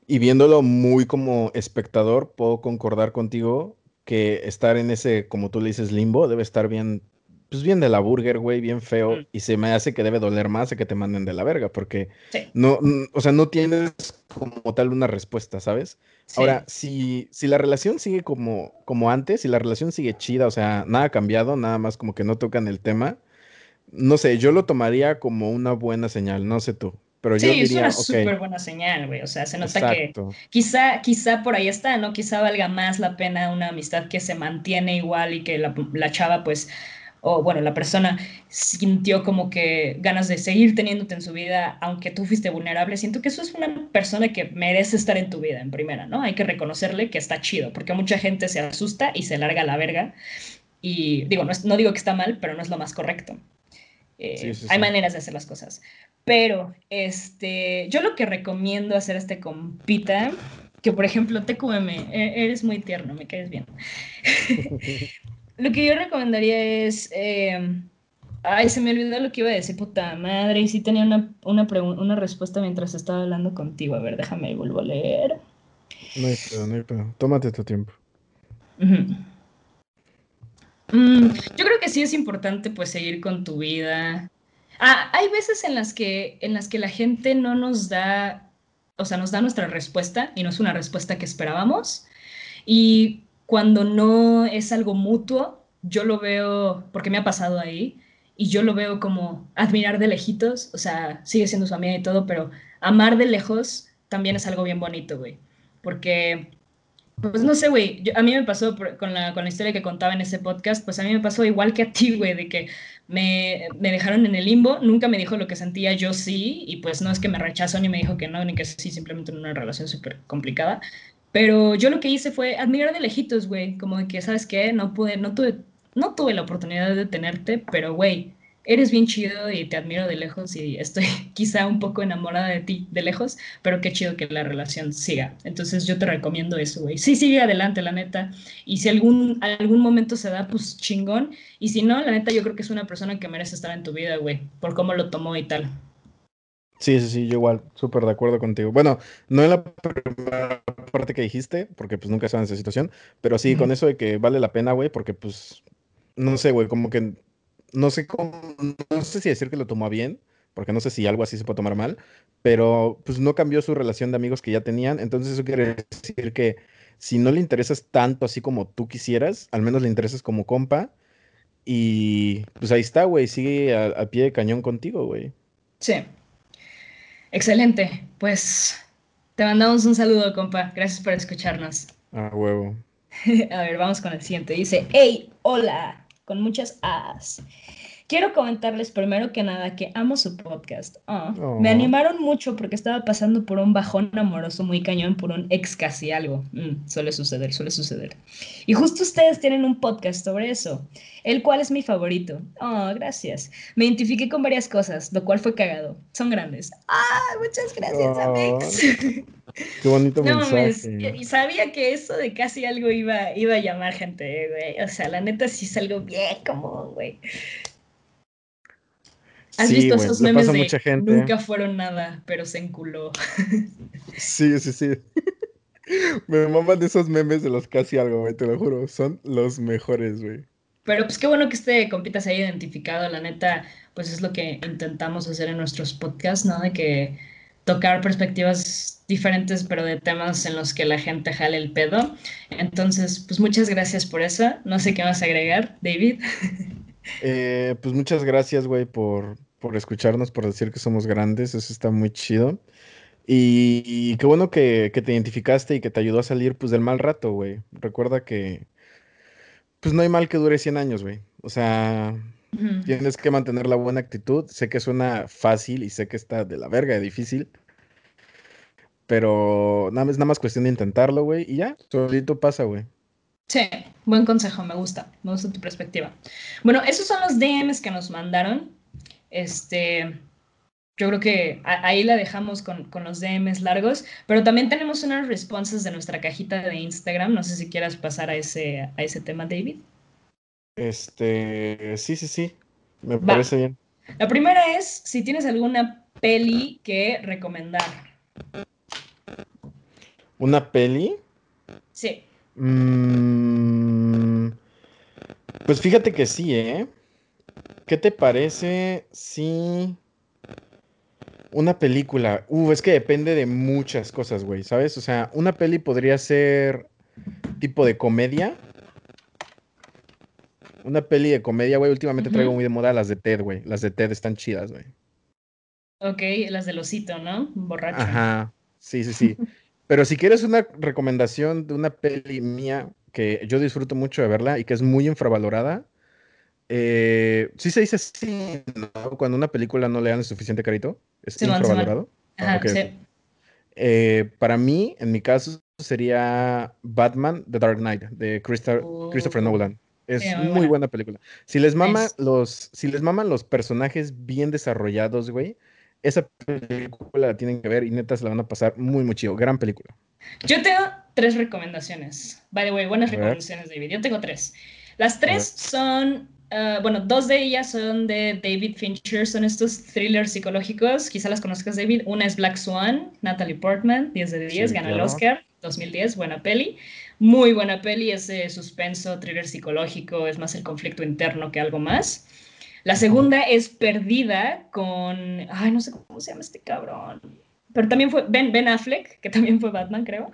Y viéndolo muy como espectador, puedo concordar contigo que estar en ese, como tú le dices, limbo, debe estar bien, pues bien de la burger, güey, bien feo. Mm. Y se me hace que debe doler más de que te manden de la verga, porque no, o sea, no tienes como tal una respuesta, ¿sabes? Ahora, si, si la relación sigue como, como antes, si la relación sigue chida, o sea, nada ha cambiado, nada más como que no tocan el tema, no sé, yo lo tomaría como una buena señal, no sé tú. Pero yo diría, es una súper buena señal, güey. O sea, se nota que quizá, quizá por ahí está, ¿no? Quizá valga más la pena una amistad que se mantiene igual y que la, la chava, pues, o bueno, la persona sintió como que ganas de seguir teniéndote en su vida, aunque tú fuiste vulnerable, siento que eso es una persona que merece estar en tu vida en primera, ¿no? Hay que reconocerle que está chido, porque mucha gente se asusta y se larga la verga. Y digo, no, no digo que está mal, pero no es lo más correcto. Eh, hay maneras de hacer las cosas. Pero, este, yo lo que recomiendo hacer este compita, que por ejemplo, TQM, e, eres muy tierno, me caes bien. [laughs] Lo que yo recomendaría es. Em, ay, se me olvidó lo que iba a decir, puta madre. Y sí tenía una, una, una respuesta mientras estaba hablando contigo. A ver, déjame, vuelvo a leer. No hay pedo, no hay pedo. Tómate tu tiempo. Mm, yo creo que sí es importante, pues, seguir con tu vida. Ah, hay veces en las que, en las que la gente no nos da, o sea, nos da nuestra respuesta y no es una respuesta que esperábamos. Y cuando no es algo mutuo, yo lo veo, porque me ha pasado ahí, y yo lo veo como admirar de lejitos, o sea, sigue siendo su amiga y todo, pero amar de lejos también es algo bien bonito, güey. Porque, pues no sé, güey, a mí me pasó con, la, con la historia que contaba en ese podcast, pues a mí me pasó igual que a ti, güey, de que me, me, dejaron en el limbo, nunca me dijo lo que sentía, yo sí, y pues no es que me rechazó ni me dijo que no, ni que sí, simplemente en una relación súper complicada, pero yo lo que hice fue admirar de lejitos, güey, como de que, ¿sabes qué? No pude, no tuve, no tuve la oportunidad de tenerte, pero, güey, eres bien chido y te admiro de lejos y estoy [laughs] quizá un poco enamorada de ti de lejos, pero qué chido que la relación siga. Entonces yo te recomiendo eso, güey. Sí, sigue adelante, la neta. Y si algún, algún momento se da, pues chingón. Y si no, la neta, yo creo que es una persona que merece estar en tu vida, güey, por cómo lo tomó y tal. Sí, sí, sí, yo igual, súper de acuerdo contigo. Bueno, no en la primera parte que dijiste, porque pues nunca estaba en esa situación, pero sí, con eso de que vale la pena, güey, porque pues, no sé, güey, como que, no sé cómo, no sé si decir que lo tomó bien, porque no sé si algo así se puede tomar mal, pero pues no cambió su relación de amigos que ya tenían, entonces eso quiere decir que si no le interesas tanto así como tú quisieras, al menos le interesas como compa, y pues ahí está, güey, sigue al pie de cañón contigo, güey. Sí. Excelente. Pues te mandamos un saludo, compa. Gracias por escucharnos. Ah, huevo. [laughs] A ver, vamos con el siguiente. Dice, hey, hola, con muchas as. Quiero comentarles primero que nada que amo su podcast. Ah, me animaron mucho porque estaba pasando por un bajón amoroso muy cañón por un ex casi algo. Mm, suele suceder, suele suceder. Y justo ustedes tienen un podcast sobre eso, el cual es mi favorito. Oh, gracias. Me identifiqué con varias cosas, lo cual fue cagado. Son grandes. Ah, muchas gracias, Amex. Qué bonito [laughs] no, mensaje. y sabía que eso de casi algo iba, iba a llamar gente, güey. O sea, la neta sí es algo bien común, güey. ¿Has Sí, visto güey, esos memes de mucha gente. nunca fueron nada, pero se enculó? Sí, sí, sí. [laughs] Me maman esos memes de los casi algo, güey, te lo juro. Son los mejores, güey. Pero pues qué bueno que este compita se haya identificado, la neta, pues es lo que intentamos hacer en nuestros podcasts, ¿no? De que tocar perspectivas diferentes, pero de temas en los que la gente jale el pedo. Entonces, pues muchas gracias por eso. No sé qué vas a agregar, David. [laughs] Eh, pues muchas gracias, güey, por, por escucharnos, por decir que somos grandes. Eso está muy chido. Y, y qué bueno que, que te identificaste y que te ayudó a salir, pues, del mal rato, güey. Recuerda que, pues, no hay mal que dure 100 años, güey. O sea, Ujú. tienes que mantener la buena actitud. Sé que suena fácil y sé que está de la verga de difícil. Pero nada más, nada más cuestión de intentarlo, güey. Y ya, solito pasa, güey. Sí, buen consejo, me gusta, me gusta tu perspectiva. Bueno, esos son los DMs que nos mandaron. Este, yo creo que ahí la dejamos con, con los DMs largos, pero también tenemos unas responses de nuestra cajita de Instagram. No sé si quieras pasar a ese, a ese tema, David. Este, sí, sí, sí. Me Va. parece bien. La primera es si tienes alguna peli que recomendar. ¿Una peli? Sí. Mm, pues fíjate que sí, ¿eh? ¿Qué te parece si una película? Uh, es que depende de muchas cosas, güey, ¿sabes? O sea, una peli podría ser tipo de comedia. Una peli de comedia, güey. Últimamente traigo muy de moda las de Ted, güey. Las de Ted están chidas, güey. Ok, las del osito, ¿no? Borracho. Ajá, sí, sí, sí. Pero si quieres una recomendación de una peli mía que yo disfruto mucho de verla y que es muy infravalorada, eh, sí se dice así, ¿no? Cuando una película no le dan el suficiente carito, es Simón. infravalorado. Ah, Ajá, sí. ok. Eh, para mí, en mi caso, sería Batman The Dark Knight de Christa- Christopher Nolan. Es sí, muy muy buena. buena película. Si les mama los, si les maman los personajes bien desarrollados, güey, esa película la tienen que ver y neta se la van a pasar muy, muy chido. Gran película. Yo tengo tres recomendaciones. By the way, buenas recomendaciones, David. Yo tengo tres. Las tres son, ah, bueno, dos de ellas son de David Fincher, son estos thrillers psicológicos. Quizá las conozcas, David. Una es Black Swan, Natalie Portman, 10 de 10, Sí, ganó el claro. Oscar, 2010, buena peli. Muy buena peli, es de suspenso, thriller psicológico, es más el conflicto interno que algo más. La segunda es Perdida con, ay, no sé cómo se llama este cabrón. Pero también fue Ben, ben Affleck, que también fue Batman, creo.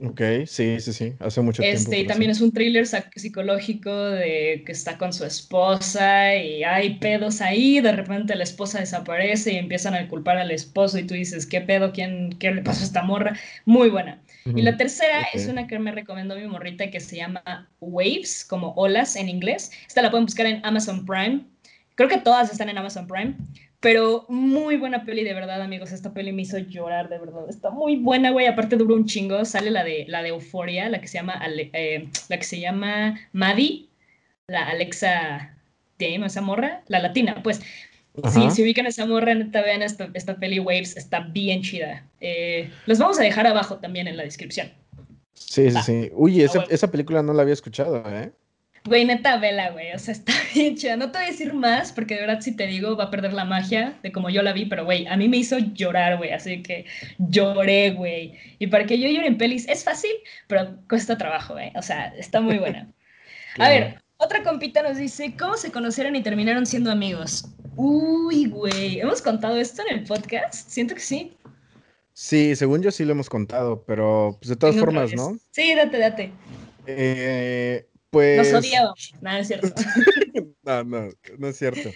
Ok, sí, sí, sí. Hace mucho tiempo. Este, y pero también sí. es un thriller psicológico de que está con su esposa y hay pedos ahí, de repente la esposa desaparece y empiezan a culpar al esposo y tú dices, ¿qué pedo? ¿Quién, ¿Qué le pasó a esta morra? Muy buena. Y la tercera ok. es una que me recomendó mi morrita que se llama Waves, como olas en inglés. Esta la pueden buscar en Amazon Prime. Creo que todas están en Amazon Prime. Pero muy buena peli, de verdad, amigos. Esta peli me hizo llorar, de verdad. Está muy buena, güey. Aparte duró un chingo. Sale la de, la de Euphoria, la que se llama, Ale- eh, la que se llama Maddie, la Alexa Dame, esa morra, la latina, pues. Sí, si ubican esa morra, neta, vean esta, esta peli Waves, está bien chida. Eh, los vamos a dejar abajo también en la descripción. Sí, sí, sí. Uy, esa, huevo. esa película no la había escuchado, ¿eh? Güey, neta, vela, güey. O sea, [laughs] está bien chida. No te voy a decir más, porque de verdad, si te digo, va a perder la magia de como yo la vi, pero, güey, a mí me hizo llorar, güey. Así que lloré, güey. Y para que yo llore en pelis es fácil, pero cuesta trabajo, güey. O sea, está muy buena. [laughs] A ver, otra compita nos dice, ¿cómo se conocieron y terminaron siendo amigos? Uy, güey, ¿hemos contado esto en el podcast? Siento que sí. Sí, según yo sí lo hemos contado, pero pues de todas formas. ¿no? Sí, date, date. Eh, Nos pues. odiábamos. Nada, es cierto. [laughs] No, no, no es cierto.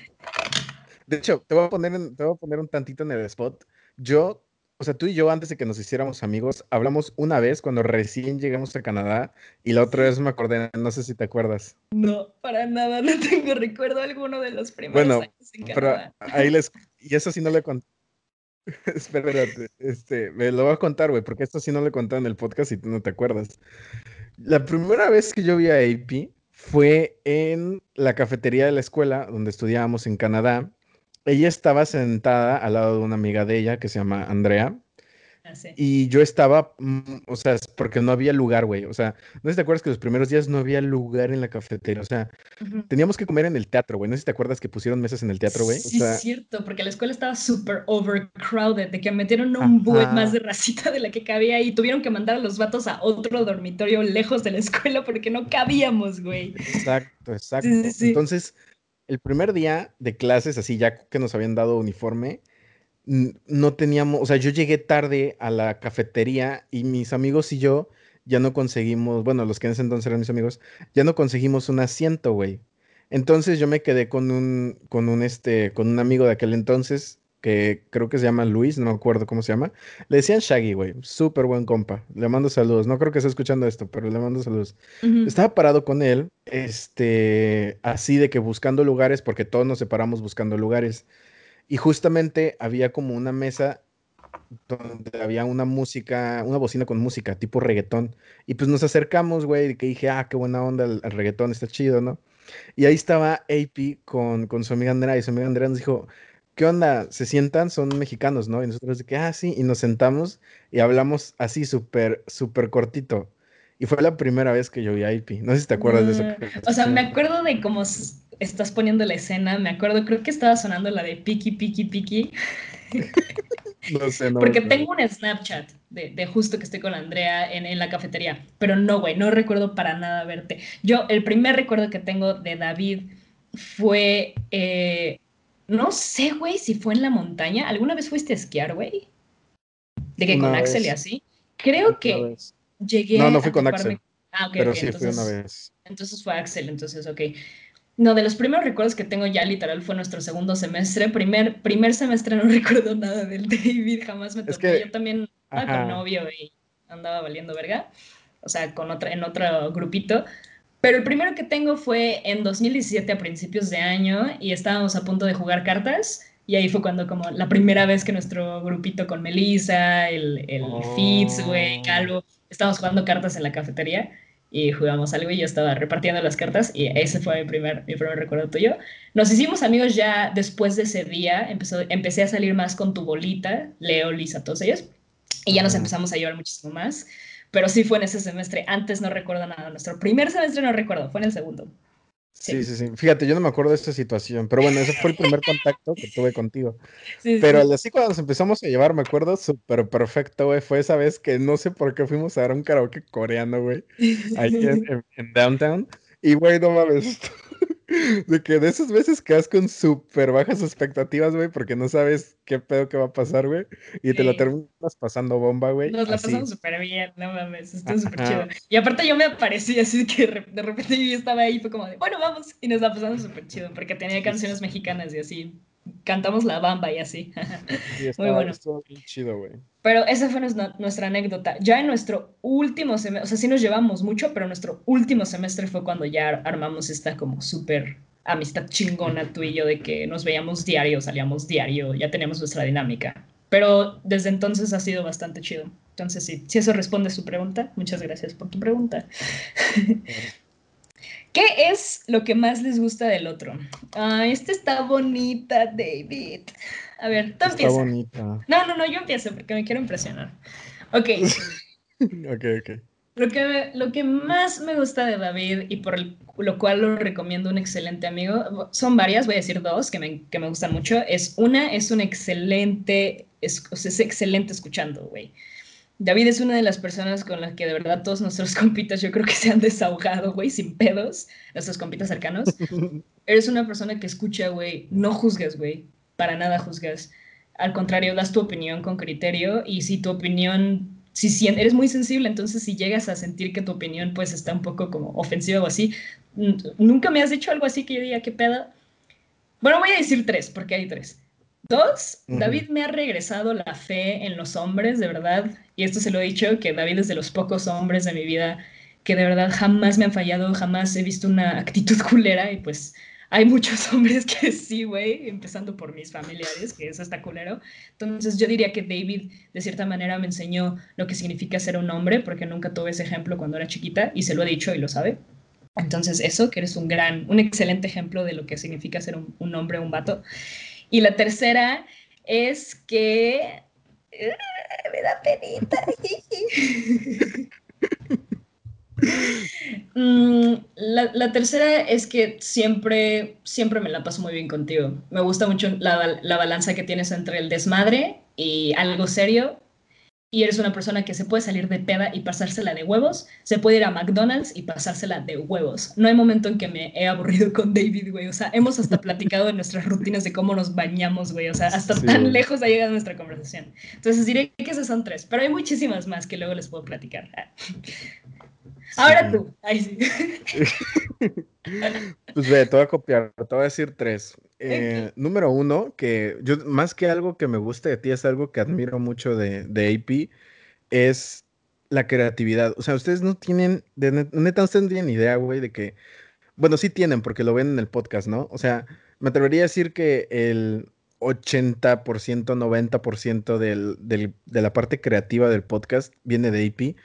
De hecho, te voy a poner, en- te voy a poner un tantito en el spot. Yo, o sea, tú y yo, antes de que nos hiciéramos amigos, hablamos una vez cuando recién llegamos a Canadá y la otra vez me acordé, no sé si te acuerdas. No, para nada, no tengo recuerdo alguno de los primeros Bueno, años en Pero Canadá. ahí les. Y eso sí no le conté. [laughs] Espérate, este, me lo voy a contar, güey, porque esto sí no le conté en el podcast y tú no te acuerdas. La primera vez que yo vi a AP fue en la cafetería de la escuela donde estudiábamos en Canadá. Ella estaba sentada al lado de una amiga de ella que se llama Andrea. Y yo estaba, mm, o sea, porque no había lugar, güey. O sea, no sé si te acuerdas que los primeros días no había lugar en la cafetería. O sea, teníamos que comer en el teatro, güey. No sé si te acuerdas que pusieron mesas en el teatro, güey. Sí, es cierto, porque la escuela estaba súper overcrowded, de que metieron un buet más de racita de la que cabía y tuvieron que mandar a los vatos a otro dormitorio lejos de la escuela porque no cabíamos, güey. Exacto, exacto. Entonces, el primer día de clases, así ya que nos habían dado uniforme, no teníamos, o sea, yo llegué tarde a la cafetería y mis amigos y yo ya no conseguimos, bueno, los que en ese entonces eran mis amigos, ya no conseguimos un asiento, güey. Entonces yo me quedé con un, con un, este, con un amigo de aquel entonces, que creo que se llama Luis, no me acuerdo cómo se llama. Le decían Shaggy, güey, súper buen compa. Le mando saludos. No creo que esté escuchando esto, pero le mando saludos. Estaba parado con él, este, así de que buscando lugares, porque todos nos separamos buscando lugares. Y justamente había como una mesa donde había una música, una bocina con música, tipo reggaetón. Y pues nos acercamos, güey, que dije, ah, qué buena onda, el, reggaetón está chido, ¿no? Y ahí estaba AP con, con su amiga Andrea, y su amiga Andrea nos dijo, ¿qué onda? ¿Se sientan? Son mexicanos, ¿no? Y nosotros de que, ah, sí, y nos sentamos y hablamos así súper, súper cortito. Y fue la primera vez que yo vi a IP. No sé si te acuerdas de eso. Mm, o sea, me acuerdo de cómo estás poniendo la escena, me acuerdo, creo que estaba sonando la de Piki, Piki, Piki. [laughs] no sé, no. Porque tengo un Snapchat de, justo que estoy con Andrea en, la cafetería, pero no, güey, no recuerdo para nada verte. Yo, el primer recuerdo que tengo de David fue, eh, no sé, güey, si fue en la montaña. ¿Alguna vez fuiste a esquiar, güey? De que con Axel y así. Creo que llegué. No, no fui con Axel. Ah, ok, pero sí fue una vez. Entonces fue Axel, entonces, ok. No, de los primeros recuerdos que tengo ya literal fue nuestro segundo semestre. Primer, primer semestre no [laughs] recuerdo nada del David, jamás me tocó. Yo también estaba con novio y andaba valiendo verga. O sea, con otra, en otro grupito. Pero el primero que tengo fue en 2017 a principios de año y estábamos a punto de jugar cartas. Y ahí fue cuando como la primera vez que nuestro grupito con Melissa, el, el Fitz, güey, oh. Calvo, estábamos jugando cartas en la cafetería y jugamos algo y yo estaba repartiendo las cartas y ese fue mi primer, mi primer recuerdo tuyo. Nos hicimos amigos ya después de ese día, empezó, empecé a salir más con tu bolita, Leo, Lisa, todos ellos, y ya nos empezamos a llevar muchísimo más, pero sí fue en ese semestre, antes no recuerdo nada, nuestro primer semestre no recuerdo, fue en el segundo. Sí. sí, sí, Fíjate, yo no me acuerdo de esta situación, pero bueno, ese fue el primer contacto que tuve contigo. [laughs] pero así cuando nos empezamos a llevar, me acuerdo súper perfecto, güey. Fue esa vez que no sé por qué fuimos a dar un karaoke coreano, güey, ahí [laughs] en, en Downtown. Y, güey, no mames, [laughs] de que de esas veces quedas con súper bajas expectativas, güey, porque no sabes qué pedo que va a pasar, güey. Y te lo terminas pasando bomba, güey. Nos la pasamos súper bien, no mames, estuvo súper chido. Y aparte yo me aparecí así que de repente yo estaba ahí, fue como de, bueno, vamos. Y nos la pasamos súper chido, porque tenía canciones mexicanas y así cantamos la bamba y así. [laughs] Muy bueno. chido, güey. Pero esa fue nuestra, anécdota. Ya en nuestro último semestre, o sea, sí nos llevamos mucho, pero nuestro último semestre fue cuando ya armamos esta como súper amistad chingona tú y yo de que nos veíamos diario, salíamos diario, ya teníamos nuestra dinámica. Pero desde entonces ha sido bastante chido. Entonces sí, si eso responde a su pregunta, muchas gracias por tu pregunta. [laughs] ¿Qué es lo que más les gusta del otro? Ah, esta está bonita, David. A ver, tú Está bonita. No, no, no, yo empiezo porque me quiero impresionar. Ok. [laughs] ok, ok. Lo que, lo que más me gusta de David y por lo cual lo recomiendo un excelente amigo, son varias, voy a decir dos que me, que me gustan mucho. Es una, es un excelente, es, es excelente escuchando, güey. David es una de las personas con las que de verdad todos nuestros [laughs] compitas yo creo que se han desahogado, güey, sin pedos, nuestros compitas cercanos. [laughs] Eres una persona que escucha, güey, no juzgas, güey, para nada juzgas. Al contrario, das tu opinión con criterio y si tu opinión, si, eres muy sensible, entonces si llegas a sentir que tu opinión pues está un poco como ofensiva o así, nunca me has dicho algo así que yo diga, ¿qué pedo? Bueno, voy a decir tres, porque hay tres. Dos, David me ha regresado la fe en los hombres, de verdad. Y esto se lo he dicho, que David es de los pocos hombres de mi vida que de verdad jamás me han fallado, jamás he visto una actitud [laughs] culera y pues hay muchos [laughs] hombres que sí, güey, empezando por mis familiares, que es hasta culero. Entonces yo diría que David de cierta manera me enseñó lo que significa ser un hombre, porque nunca tuve ese ejemplo cuando era chiquita y se lo he dicho y lo sabe. Entonces eso, que eres un gran, un excelente ejemplo de lo que significa ser un, un hombre, un vato. Y la tercera es que Me da penita. [laughs] Mm, la, tercera es que siempre, siempre me la paso muy bien contigo. Me gusta mucho la, la balanza que tienes entre el desmadre y algo serio y eres una persona que se puede salir de peda y pasársela de huevos, se puede ir a McDonald's y pasársela de huevos. No hay momento en que me he aburrido con David, güey. O sea, hemos hasta platicado de nuestras rutinas de cómo nos bañamos, güey. O sea, hasta tan lejos ha llegado nuestra conversación. Entonces diré que esas son tres, pero hay muchísimas más que luego les puedo platicar. Ahora tú. Ahí sí. [laughs] pues ve, te voy a copiar, te voy a decir tres. Eh, número uno, que yo más que algo que me guste de ti, es algo que admiro mucho de, de AP, es la creatividad. O sea, ustedes no tienen, de neta, ustedes no tienen idea, güey, de que, bueno, sí tienen, porque lo ven en el podcast, ¿no? O sea, me atrevería a decir que el 80%, 90% del, del, de la parte creativa del podcast viene de AP.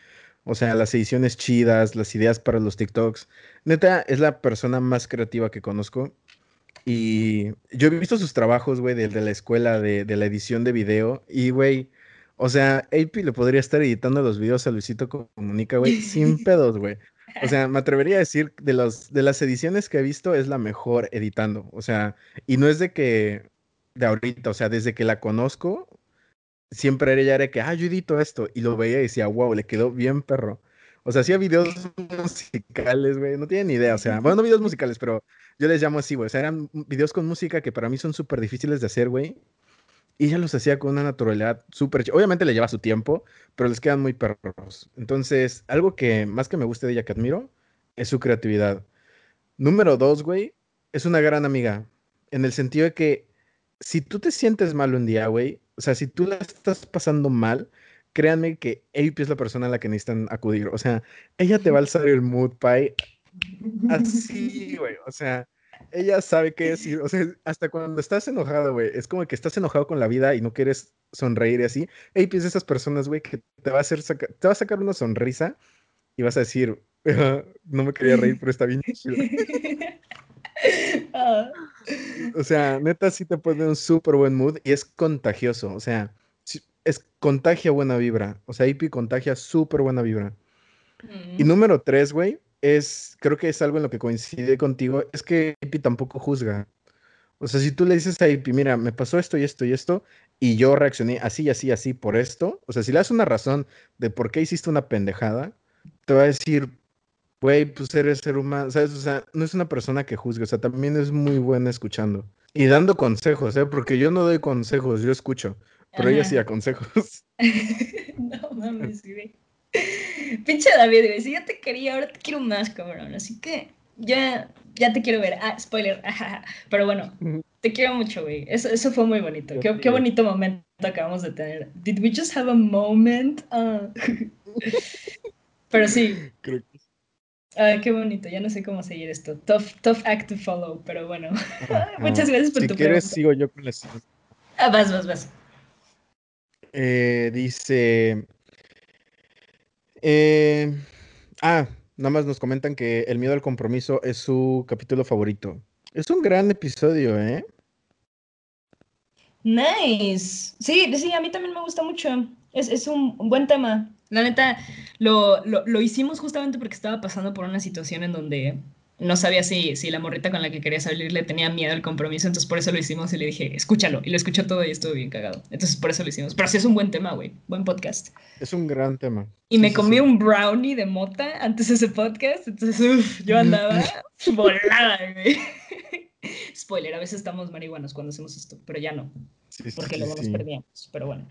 O sea, las ediciones chidas, las ideas para los TikToks. Neta, es la persona más creativa que conozco. Y yo he visto sus trabajos, güey, de, de, la escuela, de, de, la edición de video. Y, güey, o sea, AP le podría estar editando los videos a Luisito Comunica, güey, sin [laughs] pedos, güey. O sea, me atrevería a decir, de, los, de las ediciones que he visto, es la mejor editando. O sea, y no es de que, de ahorita, o sea, desde que la conozco, siempre ella era que, ah, yo edito esto. Y lo veía y decía, wow, le quedó bien perro. O sea, hacía videos musicales, güey, no tienen ni idea. O sea, bueno, no videos musicales, pero yo les llamo así, güey. O sea, eran videos con música que para mí son súper difíciles de hacer, güey. Y ella los hacía con una naturalidad súper... Obviamente le lleva su tiempo, pero les quedan muy perros. Entonces, algo que más que me gusta de ella, que admiro, es su creatividad. Número dos, güey, es una gran amiga. En el sentido de que si tú te sientes mal un día, güey, o sea, si tú la estás pasando mal, créanme que AP es la persona a la que necesitan acudir. O sea, ella te va a [laughs] alzar el mood pie así, güey. O sea, ella sabe qué decir. O sea, hasta cuando estás enojado, güey, es como que estás enojado con la vida y no quieres sonreír y así. AP es de esas personas, güey, que te va a hacer te va a sacar una sonrisa y vas a decir, no me quería reír, pero está bien chido. [laughs] Ah. O sea, neta sí te pone un súper buen mood y es contagioso. O sea, es contagia buena vibra. O sea, IP contagia súper buena vibra. Y mm. número tres, güey, es, creo que es algo en lo que coincide contigo, es que IP tampoco juzga. O sea, si tú le dices a IP, mira, me pasó esto y esto y esto, y yo reaccioné así, así, así por esto, o sea, si le das una razón de por qué hiciste una pendejada, te va a decir, güey, pues eres ser humano, ¿sabes? O sea, no es una persona que juzgue, o sea, también es muy buena escuchando. Y dando consejos, ¿eh? Porque yo no doy consejos, yo escucho. Pero ella sí da consejos. [laughs] no mames, güey. Pinche David, güey, si ya te quería, ahora te quiero más, cabrón. Así que ya, ya te quiero ver. Ah, spoiler. [laughs] Pero bueno, te quiero mucho, güey. Eso, eso fue muy bonito. Qué, qué, bonito momento acabamos de tener. Did we just have a moment? Ah. Pero sí. Creo que qué bonito, ya no sé cómo seguir esto. Tough, tough act to follow, pero bueno. [laughs] Muchas gracias por si tu quieres, sigo yo con la Ah, vas, vas, vas. Eh, dice. Eh, ah, nada más nos comentan que El miedo al compromiso es su capítulo favorito. Es un gran episodio, ¿eh? Nice. Sí, sí, a mí también me gusta mucho. Es, es un buen tema. La neta, lo, lo, lo, hicimos justamente porque estaba pasando por una situación en donde no sabía si, si la morrita con la que quería salir le tenía miedo al compromiso, entonces por eso lo hicimos y le dije, escúchalo. Y lo escuchó todo y estuvo bien cagado. Entonces por eso lo hicimos. Pero sí es un buen tema, güey. Buen podcast. Es un gran tema. Y me comí un brownie de mota antes de ese podcast, entonces yo andaba [laughs] volada, güey. Spoiler, a veces estamos marihuanos cuando hacemos esto, pero ya no. porque luego nos perdíamos, pero bueno.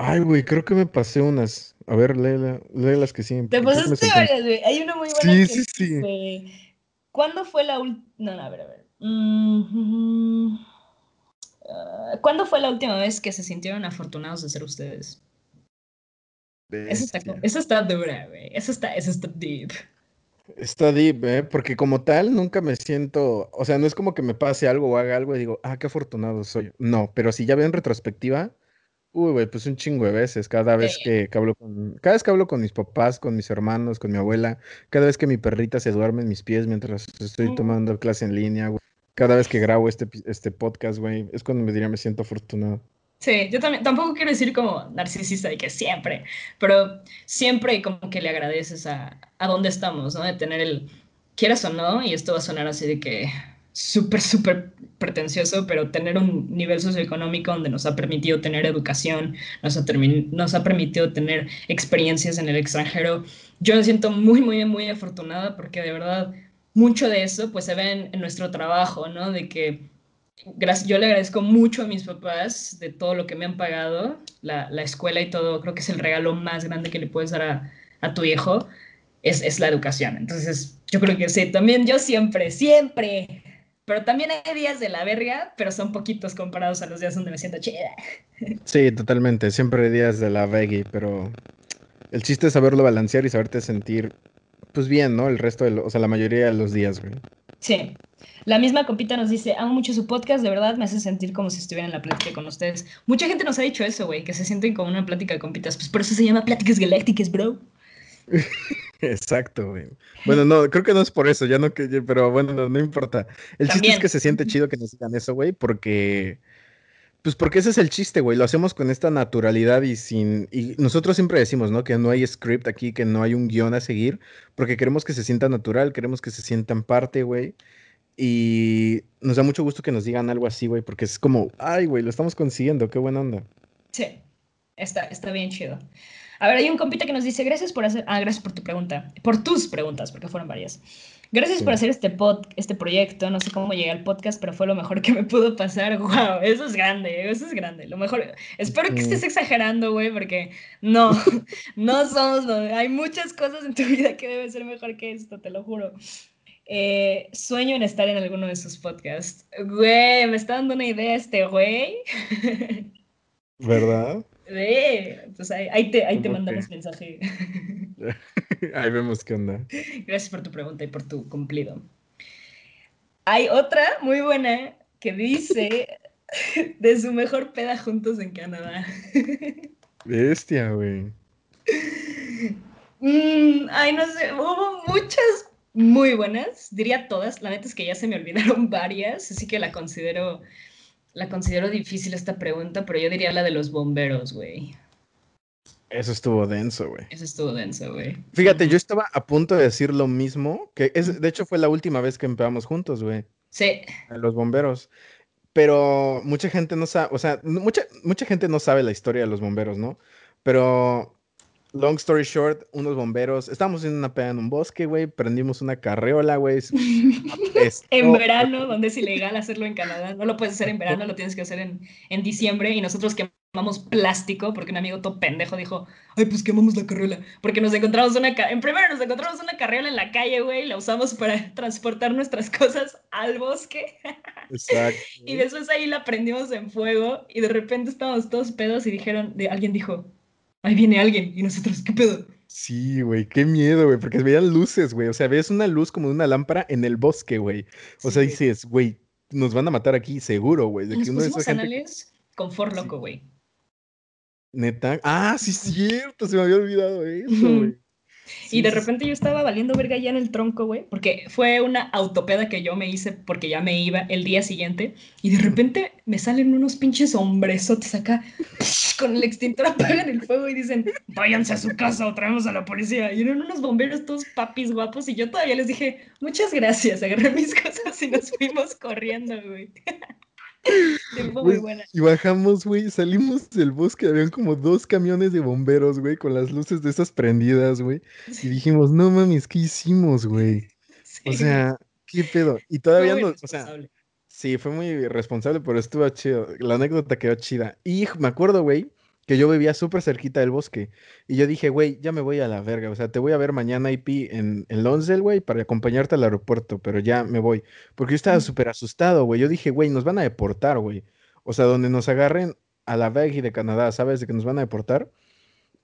Ay, güey, creo que me pasé unas. A ver, léela, las que sí. Te pasaste varias, güey. Hay una muy buena. Sí, que sí, sí. ¿Cuándo fue la última.? No, no, a ver, a ver. Mm, ¿Cuándo fue la última vez que se sintieron afortunados de ser ustedes? Eso está, eso está dura, güey. Eso está, eso está deep. Está deep, ¿eh? Porque como tal nunca me siento, o sea, no es como que me pase algo o haga algo y digo, ah, qué afortunado soy. No, pero si ya veo en retrospectiva, Uy, güey, pues un chingo de veces, cada vez que, hablo con, cada vez que hablo con mis papás, con mis hermanos, con mi abuela, cada vez que mi perrita se duerme en mis pies mientras estoy mm. tomando clase en línea, güey, cada vez que grabo este, este podcast, güey, es cuando me diría me siento afortunado. Sí, yo también, tampoco quiero decir como narcisista de que siempre, pero siempre como que le agradeces a, a dónde estamos, ¿no? De tener el, quieras o no, y esto va a sonar así de que súper, súper pretencioso, pero tener un nivel socioeconómico donde nos ha permitido tener educación, nos ha, nos ha permitido tener experiencias en el extranjero. Yo me siento muy, muy, muy afortunada porque de verdad mucho de eso pues se ve en, en nuestro trabajo, ¿no? De que yo le agradezco mucho a mis papás de todo lo que me han pagado, la, la, escuela y todo, creo que es el regalo más grande que le puedes dar a, a tu hijo, es, es, la educación. Entonces, yo creo que sí, también yo siempre, siempre, pero también hay días de la verga, pero son poquitos comparados a los días donde me siento chida. [laughs] Sí, totalmente, siempre hay días de la veggie, pero el chiste es saberlo balancear y saberte sentir, pues bien, ¿no? El resto, de lo, o sea, la mayoría de los días, güey. Sí, la misma compita nos dice, amo mucho su podcast, de verdad me hace sentir como si estuviera en la plática con ustedes. Mucha gente nos ha dicho eso, güey, que se sienten como una plática de compitas. Pues por eso se llama Pláticas Galácticas, bro. [laughs] Exacto, güey. Bueno, no, creo que no es por eso, ya no que, pero bueno, no, importa. El chiste es que se siente chido que nos digan eso, güey, porque, pues porque ese es el chiste, güey. Lo hacemos con esta naturalidad y sin, y nosotros siempre decimos, ¿no? Que no hay script aquí, que no hay un guion a seguir, porque queremos que se sienta natural, queremos que se sientan parte, güey. Y nos da mucho gusto que nos digan algo así, güey, porque es como, ay, güey, lo estamos consiguiendo, qué buena onda. Sí, está, está bien chido. A ver, hay un compita que nos dice, gracias por hacer, ah, gracias por tu pregunta, por tus preguntas, porque fueron varias. Gracias sí. por hacer este pod, este proyecto, no sé cómo llegué al podcast, pero fue lo mejor que me pudo pasar. [laughs] Wow, eso es grande, eso es grande. Lo mejor, espero que estés exagerando, güey, porque no, [laughs] no somos, no, hay muchas cosas en tu vida que deben ser mejor que esto, te lo juro. Eh, sueño en estar en alguno de sus podcasts. Güey, me está dando una idea este güey. [laughs] ¿Verdad? Entonces pues ahí, ahí te, ahí te mandamos mensaje. [laughs] ahí vemos qué onda. Gracias por tu pregunta y por tu cumplido. Hay otra muy buena que dice [laughs] de su mejor peda juntos en Canadá. Bestia, güey. [laughs] Mm, ay, no sé, hubo muchas muy buenas, diría todas, la neta es que ya se me olvidaron varias, así que la considero, la considero difícil esta pregunta, pero yo diría la de los bomberos, güey. Eso estuvo denso, güey. Eso estuvo denso, güey. Fíjate, yo estaba a punto de decir lo mismo, que es, de hecho fue la última vez que empezamos juntos, güey. Sí. Los bomberos. Pero mucha gente no sabe, o sea, mucha, mucha gente no sabe la historia de los bomberos, ¿no? Pero Long story short, unos bomberos. Estábamos en una peda en un bosque, güey. Prendimos una carreola, güey. [laughs] en verano, donde es ilegal hacerlo en Canadá. No lo puedes hacer en verano, lo tienes que hacer en, en diciembre. Y nosotros quemamos plástico porque un amigo todo pendejo dijo: Ay, pues quemamos la carreola. Porque nos encontramos una. En primero nos encontramos una carreola en la calle, güey. La usamos para [laughs] transportar nuestras cosas al bosque. Exacto. [laughs] y después ahí la prendimos en fuego. Y de repente estábamos todos pedos y dijeron: de, Alguien dijo ahí viene alguien. Y nosotros, ¿qué pedo? Sí, güey, qué miedo, güey, porque veían luces, güey. O sea, ves una luz como de una lámpara en el bosque, güey. O sí, sea, dices, güey, nos van a matar aquí, seguro, güey. De que uno de esos anales gente... con For Loco, güey. Neta. Ah, sí, cierto, se me había olvidado eso, güey. Sí, y de repente yo estaba valiendo verga ya en el tronco, güey, porque fue una autopeda que yo me hice porque ya me iba el día siguiente y de repente me salen unos pinches hombresotes acá con el extintor [laughs] apagan el fuego y dicen, váyanse a su casa o traemos a la policía. Y eran unos bomberos todos papis guapos y yo todavía les dije, muchas gracias, agarré mis [laughs] cosas y nos fuimos corriendo, güey. [laughs] [laughs] Fue muy buena. Y bajamos, güey, salimos del bosque, habían como dos camiones de bomberos, güey, con las luces de esas prendidas, güey. Y [laughs] dijimos, no mames, ¿qué hicimos, güey? Sí. O sea, ¿qué pedo? Y todavía no, o sea, sí, fue muy irresponsable, pero estuvo chido. La anécdota quedó chida. Y me acuerdo, güey, que yo vivía súper cerquita del bosque. Y yo dije, güey, ya me voy a la verga. O sea, te voy a ver mañana IP en, en Lonsdale, güey, para acompañarte al aeropuerto, pero ya me voy. Porque yo estaba súper asustado, güey. Yo dije, güey, nos van a deportar, güey. O sea, donde nos agarren a la VEG de Canadá, ¿sabes? De que nos van a deportar.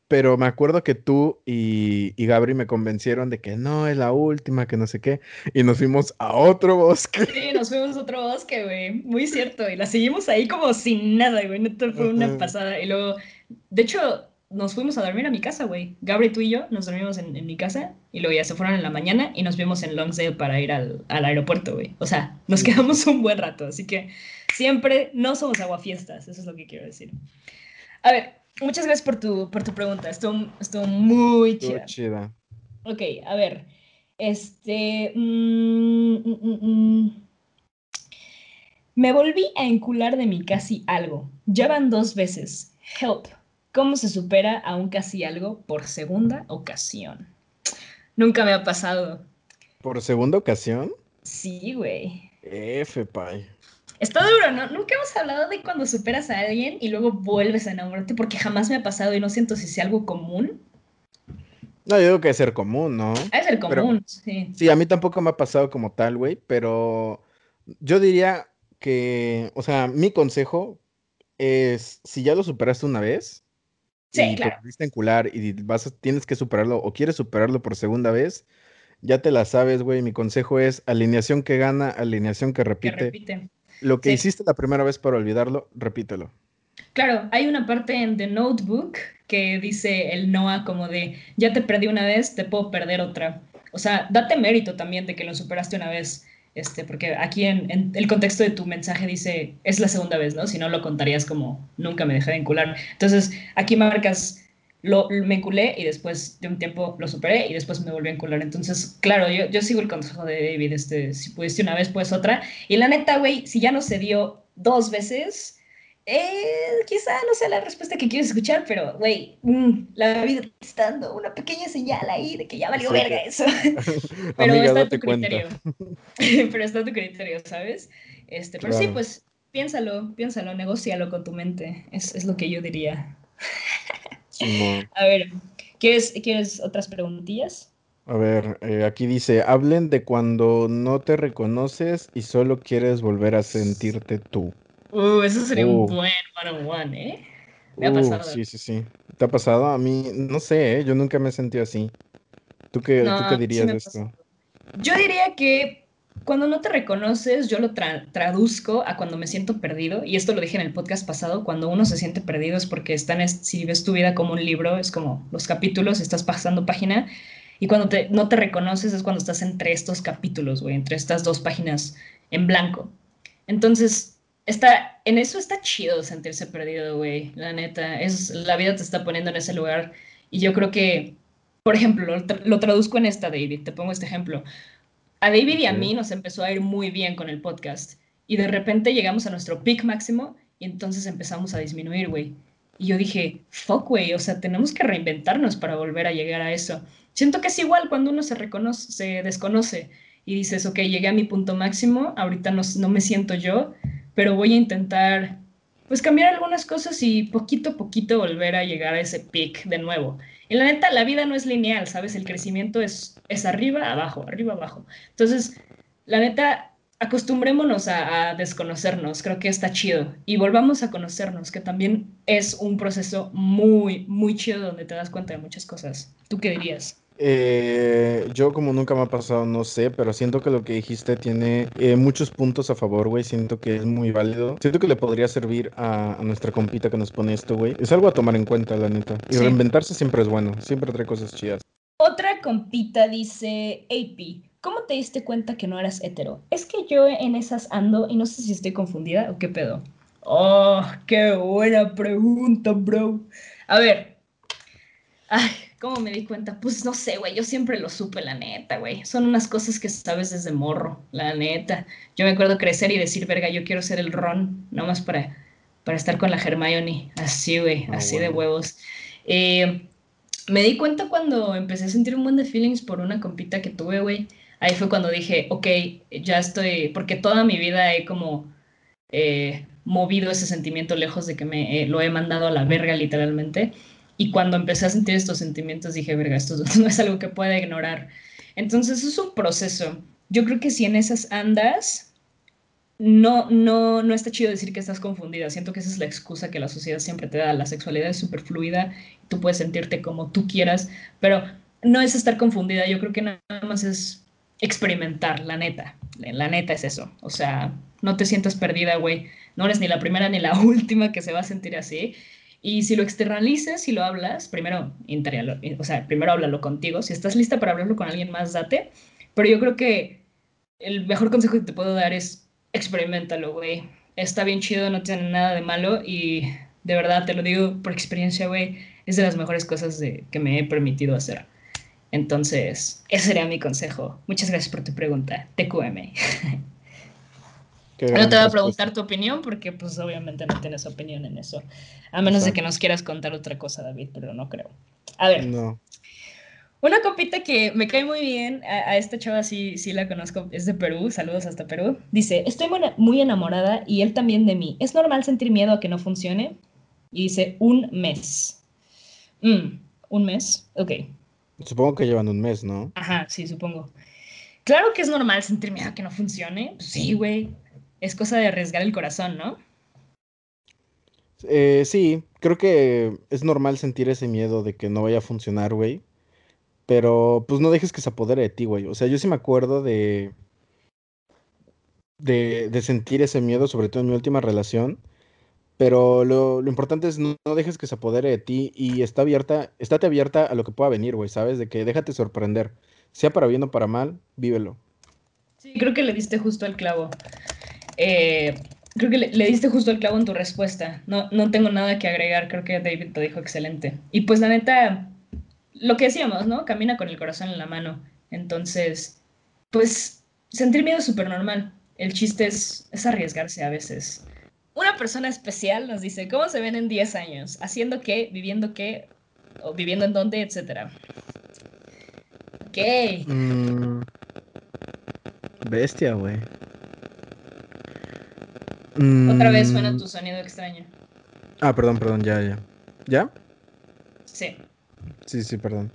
Pero me acuerdo que tú y, y Gabri me convencieron de que no, es la última, que no sé qué. Y nos fuimos a otro bosque. Sí, nos fuimos a otro bosque, güey. Muy cierto. Y la seguimos ahí como sin nada, güey. Fue una pasada. Y luego, de hecho, nos fuimos a dormir a mi casa, güey. Gabriel, tú y yo nos dormimos en, mi casa y luego ya se fueron en la mañana y nos vimos en Longsdale para ir al, aeropuerto, güey. O sea, nos quedamos un buen rato, así que siempre no somos aguafiestas, eso es lo que quiero decir. A ver, muchas gracias por tu, por tu pregunta, estuvo, estuvo muy chida. chida. Ok, a ver, este... Mm, mm, mm, me volví a encular de mi casi algo. Ya van dos veces. Help. ¿Cómo se supera a un casi algo por segunda ocasión? Nunca me ha pasado. ¿Por segunda ocasión? Sí, güey. F, pay. Está duro, ¿no? Nunca hemos hablado de cuando superas a alguien y luego vuelves a enamorarte porque jamás me ha pasado y no siento si sea algo común. No, yo digo que es ser común, ¿no? Es ser común, sí. Sí, a mí tampoco me ha pasado como tal, güey, pero yo diría que, o sea, mi consejo es, si ya lo superaste una vez, Sí, y claro. te encular y vas tienes que superarlo o quieres superarlo por segunda vez, ya te la sabes, güey. Mi consejo es alineación que gana, alineación que repite. Que repite. Lo que hiciste la primera vez para olvidarlo, repítelo. Claro, hay una parte en The Notebook que dice el Noah como de, ya te perdí una vez, te puedo perder otra. O sea, date mérito también de que lo superaste una vez. Este, porque aquí en, el contexto de tu mensaje dice, es la segunda vez, ¿no? Si no, lo contarías como, nunca me dejé de encular. Entonces, aquí marcas, lo, me enculé y después de un tiempo lo superé y después me volví a encular. Entonces, claro, yo, yo sigo el consejo de David, este, si pudiste una vez, pues otra. Y la neta, güey, si ya no se dio dos veces, eh, quizá no sea la respuesta que quieres escuchar, pero, güey, mm, la vida te está dando una pequeña señal ahí de que ya valió verga eso. [laughs] pero está a tu criterio. [laughs] pero está a tu criterio, ¿sabes? Este, pero sí, pues piénsalo, piénsalo, negocialo con tu mente. Es, es lo que yo diría. [laughs] a ver, ¿quieres, ¿quieres otras preguntillas? A ver, eh, aquí dice, hablen de cuando no te reconoces y solo quieres volver a sentirte tú. Uh, eso sería un uh. buen one-on-one, ¿eh? Me ha uh, pasado. Sí, sí, sí. ¿Te ha pasado? A mí, no sé, ¿eh? yo nunca me he sentido así. ¿Tú qué, ¿tú qué dirías de esto? Yo diría que cuando no te reconoces, yo lo traduzco a cuando me siento perdido. Y esto lo dije en el podcast pasado, cuando uno se siente perdido es porque están, si ves tu vida como un libro, es como los capítulos, estás pasando página. Y cuando te, no te reconoces es cuando estás entre estos capítulos, güey, entre estas dos páginas en blanco. Entonces, está, en eso está chido sentirse perdido, güey, la neta. Es, la vida te está poniendo en ese lugar. Y yo creo que, por ejemplo, lo, traduzco en esta, David, te pongo este ejemplo. A David y a mí nos empezó a ir muy bien con el podcast. Y de repente llegamos a nuestro peak máximo y entonces empezamos a disminuir, güey. Y yo dije, fuck, güey, o sea, tenemos que reinventarnos para volver a llegar a eso. Siento que es igual cuando uno se reconoce, se desconoce y dices, ok, llegué a mi punto máximo, ahorita no, no me siento yo, pero voy a intentar pues cambiar algunas cosas y poquito a poquito volver a llegar a ese peak de nuevo. Y la neta, la vida no es lineal, ¿sabes? El crecimiento es, es arriba, abajo, arriba, abajo. Entonces, la neta, acostumbrémonos a, a, desconocernos, creo que está chido. Y volvamos a conocernos, que también es un proceso muy, muy chido donde te das cuenta de muchas cosas. ¿Tú qué dirías? Eh, yo como nunca me ha pasado, no sé, pero siento que lo que dijiste tiene eh, muchos puntos a favor, güey. Siento que es muy válido. Siento que le podría servir a, nuestra compita que nos pone esto, güey. Es algo a tomar en cuenta, la neta. Y reinventarse siempre es bueno. Siempre trae cosas chidas. Otra compita dice, AP, ¿cómo te diste cuenta que no eras hetero? Es que yo en esas ando y no sé si estoy confundida o qué pedo. Oh, qué buena pregunta, bro. A ver. Ay, ¿Cómo me di cuenta? Pues no sé, güey, yo siempre lo supe, la neta, güey. Son unas cosas que sabes desde morro, la neta. Yo me acuerdo crecer y decir, verga, yo quiero ser el Ron, nomás para, para estar con la Hermione. Así, güey, ah, así de huevos. Eh, me di cuenta cuando empecé a sentir un buen de feelings por una compita que tuve, güey. Ahí fue cuando dije, ok, ya estoy, porque toda mi vida he como eh, movido ese sentimiento lejos de que me eh, lo he mandado a la verga literalmente. Y cuando empecé a sentir estos sentimientos dije, verga, esto [laughs] no es algo que pueda ignorar. Entonces es un proceso. Yo creo que si en esas andas, no, no, no está chido decir que estás confundida. Siento que esa es la excusa que la sociedad siempre te da. La sexualidad es súper fluida, tú puedes sentirte como tú quieras, pero no es estar confundida. Yo creo que nada más es experimentar, la neta. La neta es eso. O sea, no te sientas perdida, güey. No eres ni la primera ni la [laughs] última que se va a sentir así. Y si lo externalizas, si lo hablas, primero, o sea, primero háblalo contigo. Si estás lista para hablarlo con alguien más, date. Pero yo creo que el mejor consejo que te puedo dar es experimentalo, güey. Está bien chido, no tiene nada de malo y de verdad te lo digo por experiencia, güey. Es de las mejores cosas de, que me he permitido hacer. Entonces, ese sería mi consejo. Muchas gracias por tu pregunta. TQM. No te voy a preguntar tu opinión porque pues obviamente no tienes opinión en eso. A menos de que nos quieras contar otra cosa, David, pero no creo. A ver. No. Una copita que me cae muy bien, a, esta chava sí, sí la conozco, es de Perú, saludos hasta Perú. Dice, estoy muy enamorada y él también de mí. ¿Es normal sentir miedo a que no funcione? Y dice, un mes. Mm, un mes, ok. Supongo que llevan un mes, ¿no? Ajá, sí, supongo. Claro que es normal sentir miedo a que no funcione. Pues sí, güey es cosa de arriesgar el corazón, ¿no? Eh, sí, creo que es normal sentir ese miedo de que no vaya a funcionar, güey. Pero pues no dejes que se apodere de ti, güey. O sea, yo sí me acuerdo de, de, de sentir ese miedo, sobre todo en mi última relación. Pero lo, importante es no, dejes que se apodere de ti y está abierta, estate abierta a lo que pueda venir, güey, ¿sabes? De que déjate sorprender. Sea para bien o para mal, vívelo. Sí, creo que le diste justo al clavo. Eh, creo que le, diste justo el clavo en tu respuesta. No, no tengo nada que agregar, creo que David te dijo excelente. Y pues la neta, lo que decíamos, ¿no? Camina con el corazón en la mano. Entonces, pues sentir miedo es súper normal. El chiste es, es arriesgarse a veces. Una persona especial nos dice, ¿cómo se ven en 10 años? ¿Haciendo qué? ¿Viviendo qué? ¿O viviendo en dónde? Etcétera. Ok. Mm, bestia, güey. Otra vez suena mm. tu sonido extraño. Ah, perdón, perdón, ya, ya. ¿Ya? Sí. Sí, sí, perdón.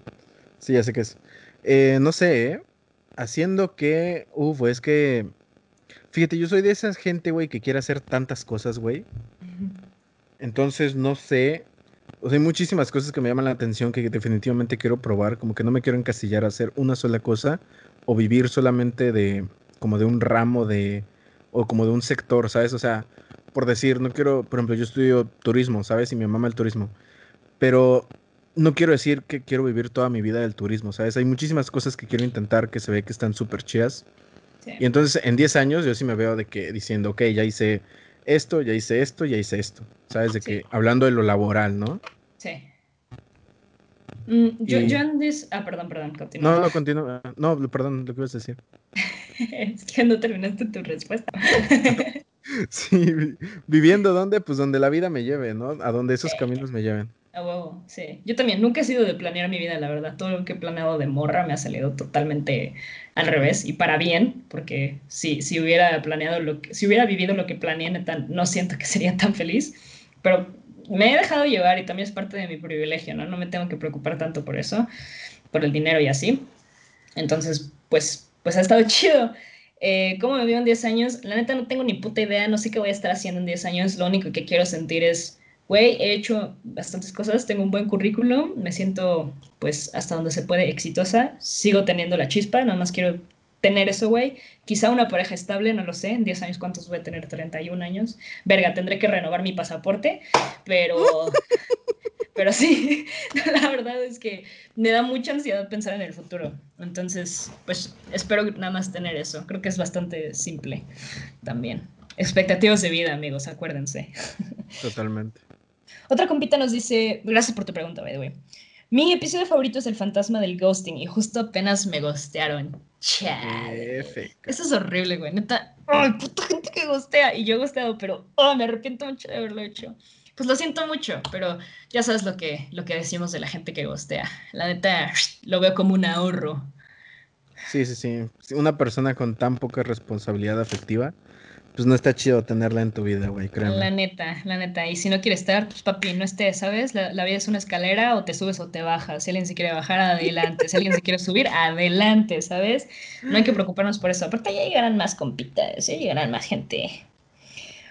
Sí, ya sé qué es. Eh, no sé, ¿eh? Haciendo que. Uf, es que. Fíjate, yo soy de esa gente, güey, que quiere hacer tantas cosas, güey. Entonces, no sé. O sea, hay muchísimas cosas que me llaman la atención que definitivamente quiero probar. Como que no me quiero encasillar a hacer una sola cosa o vivir solamente de. como de un ramo de o como de un sector, ¿sabes? O sea, por decir, no quiero, por ejemplo, yo estudio turismo, ¿sabes? Y me mama el turismo. Pero no quiero decir que quiero vivir toda mi vida del turismo, ¿sabes? Hay muchísimas cosas que quiero intentar que se ve que están súper chidas. Y entonces en 10 años yo sí me veo de que diciendo, ok, ya hice esto, ya hice esto, ya hice esto. ¿Sabes? De que hablando de lo laboral, ¿no? Sí. Mm, yo, yo antes... Ah, perdón, perdón, continúa. No, no, continúa. No, perdón, lo que ibas a decir. [laughs] es que no terminaste tu respuesta. [laughs] sí, viviendo donde, pues donde la vida me lleve, ¿no? A donde esos caminos me lleven. A huevo, sí. Yo también nunca he sido de planear mi vida, la verdad. Todo lo que he planeado de morra me ha salido totalmente al revés y para bien, porque si, si hubiera planeado lo que, si hubiera vivido lo que planeé, no siento que sería tan feliz. Pero me he dejado llevar y también es parte de mi privilegio, ¿no? No me tengo que preocupar tanto por eso, por el dinero y así. Entonces, pues pues ha estado [laughs] chido. Eh, ¿Cómo me veo en 10 años? La neta no tengo ni puta idea, no sé qué voy a estar haciendo en 10 años. Lo único que quiero sentir es, güey, he hecho bastantes cosas, tengo un buen currículum, me siento pues hasta donde se puede exitosa, sigo teniendo la chispa, nada más quiero tener eso, güey. Quizá una pareja estable, no lo sé. En 10 años, ¿cuántos voy a tener? 31 años. Verga, tendré que renovar mi pasaporte, pero [laughs] Pero sí, [laughs] la verdad es que me da mucha ansiedad pensar en el futuro. Entonces, pues espero nada más tener eso. Creo que es bastante simple también. Expectativas de vida, amigos, acuérdense. [laughs] Totalmente. Otra compita nos dice, gracias por tu pregunta, by the way. Mi episodio favorito es el fantasma del ghosting y justo apenas me ghostearon. Chale. Eso es horrible, güey. Neta, ay, puta gente que ghostea. Y yo he ghosteado, pero oh, me arrepiento mucho de haberlo hecho pues lo siento mucho, pero ya sabes lo que, lo que decimos de la gente que gostea. La neta, lo veo como un ahorro. Sí, sí, sí. Una persona con tan poca responsabilidad afectiva, pues no está chido tenerla en tu vida, güey, créeme. La neta, la neta. Y si no quiere estar, pues papi, no estés, ¿sabes? La, la, vida es una escalera, o te subes o te bajas. Si alguien se quiere bajar, adelante. Si alguien se quiere subir, adelante, ¿sabes? No hay que preocuparnos por eso. Aparte, ya llegarán más compitas, ya llegarán más gente.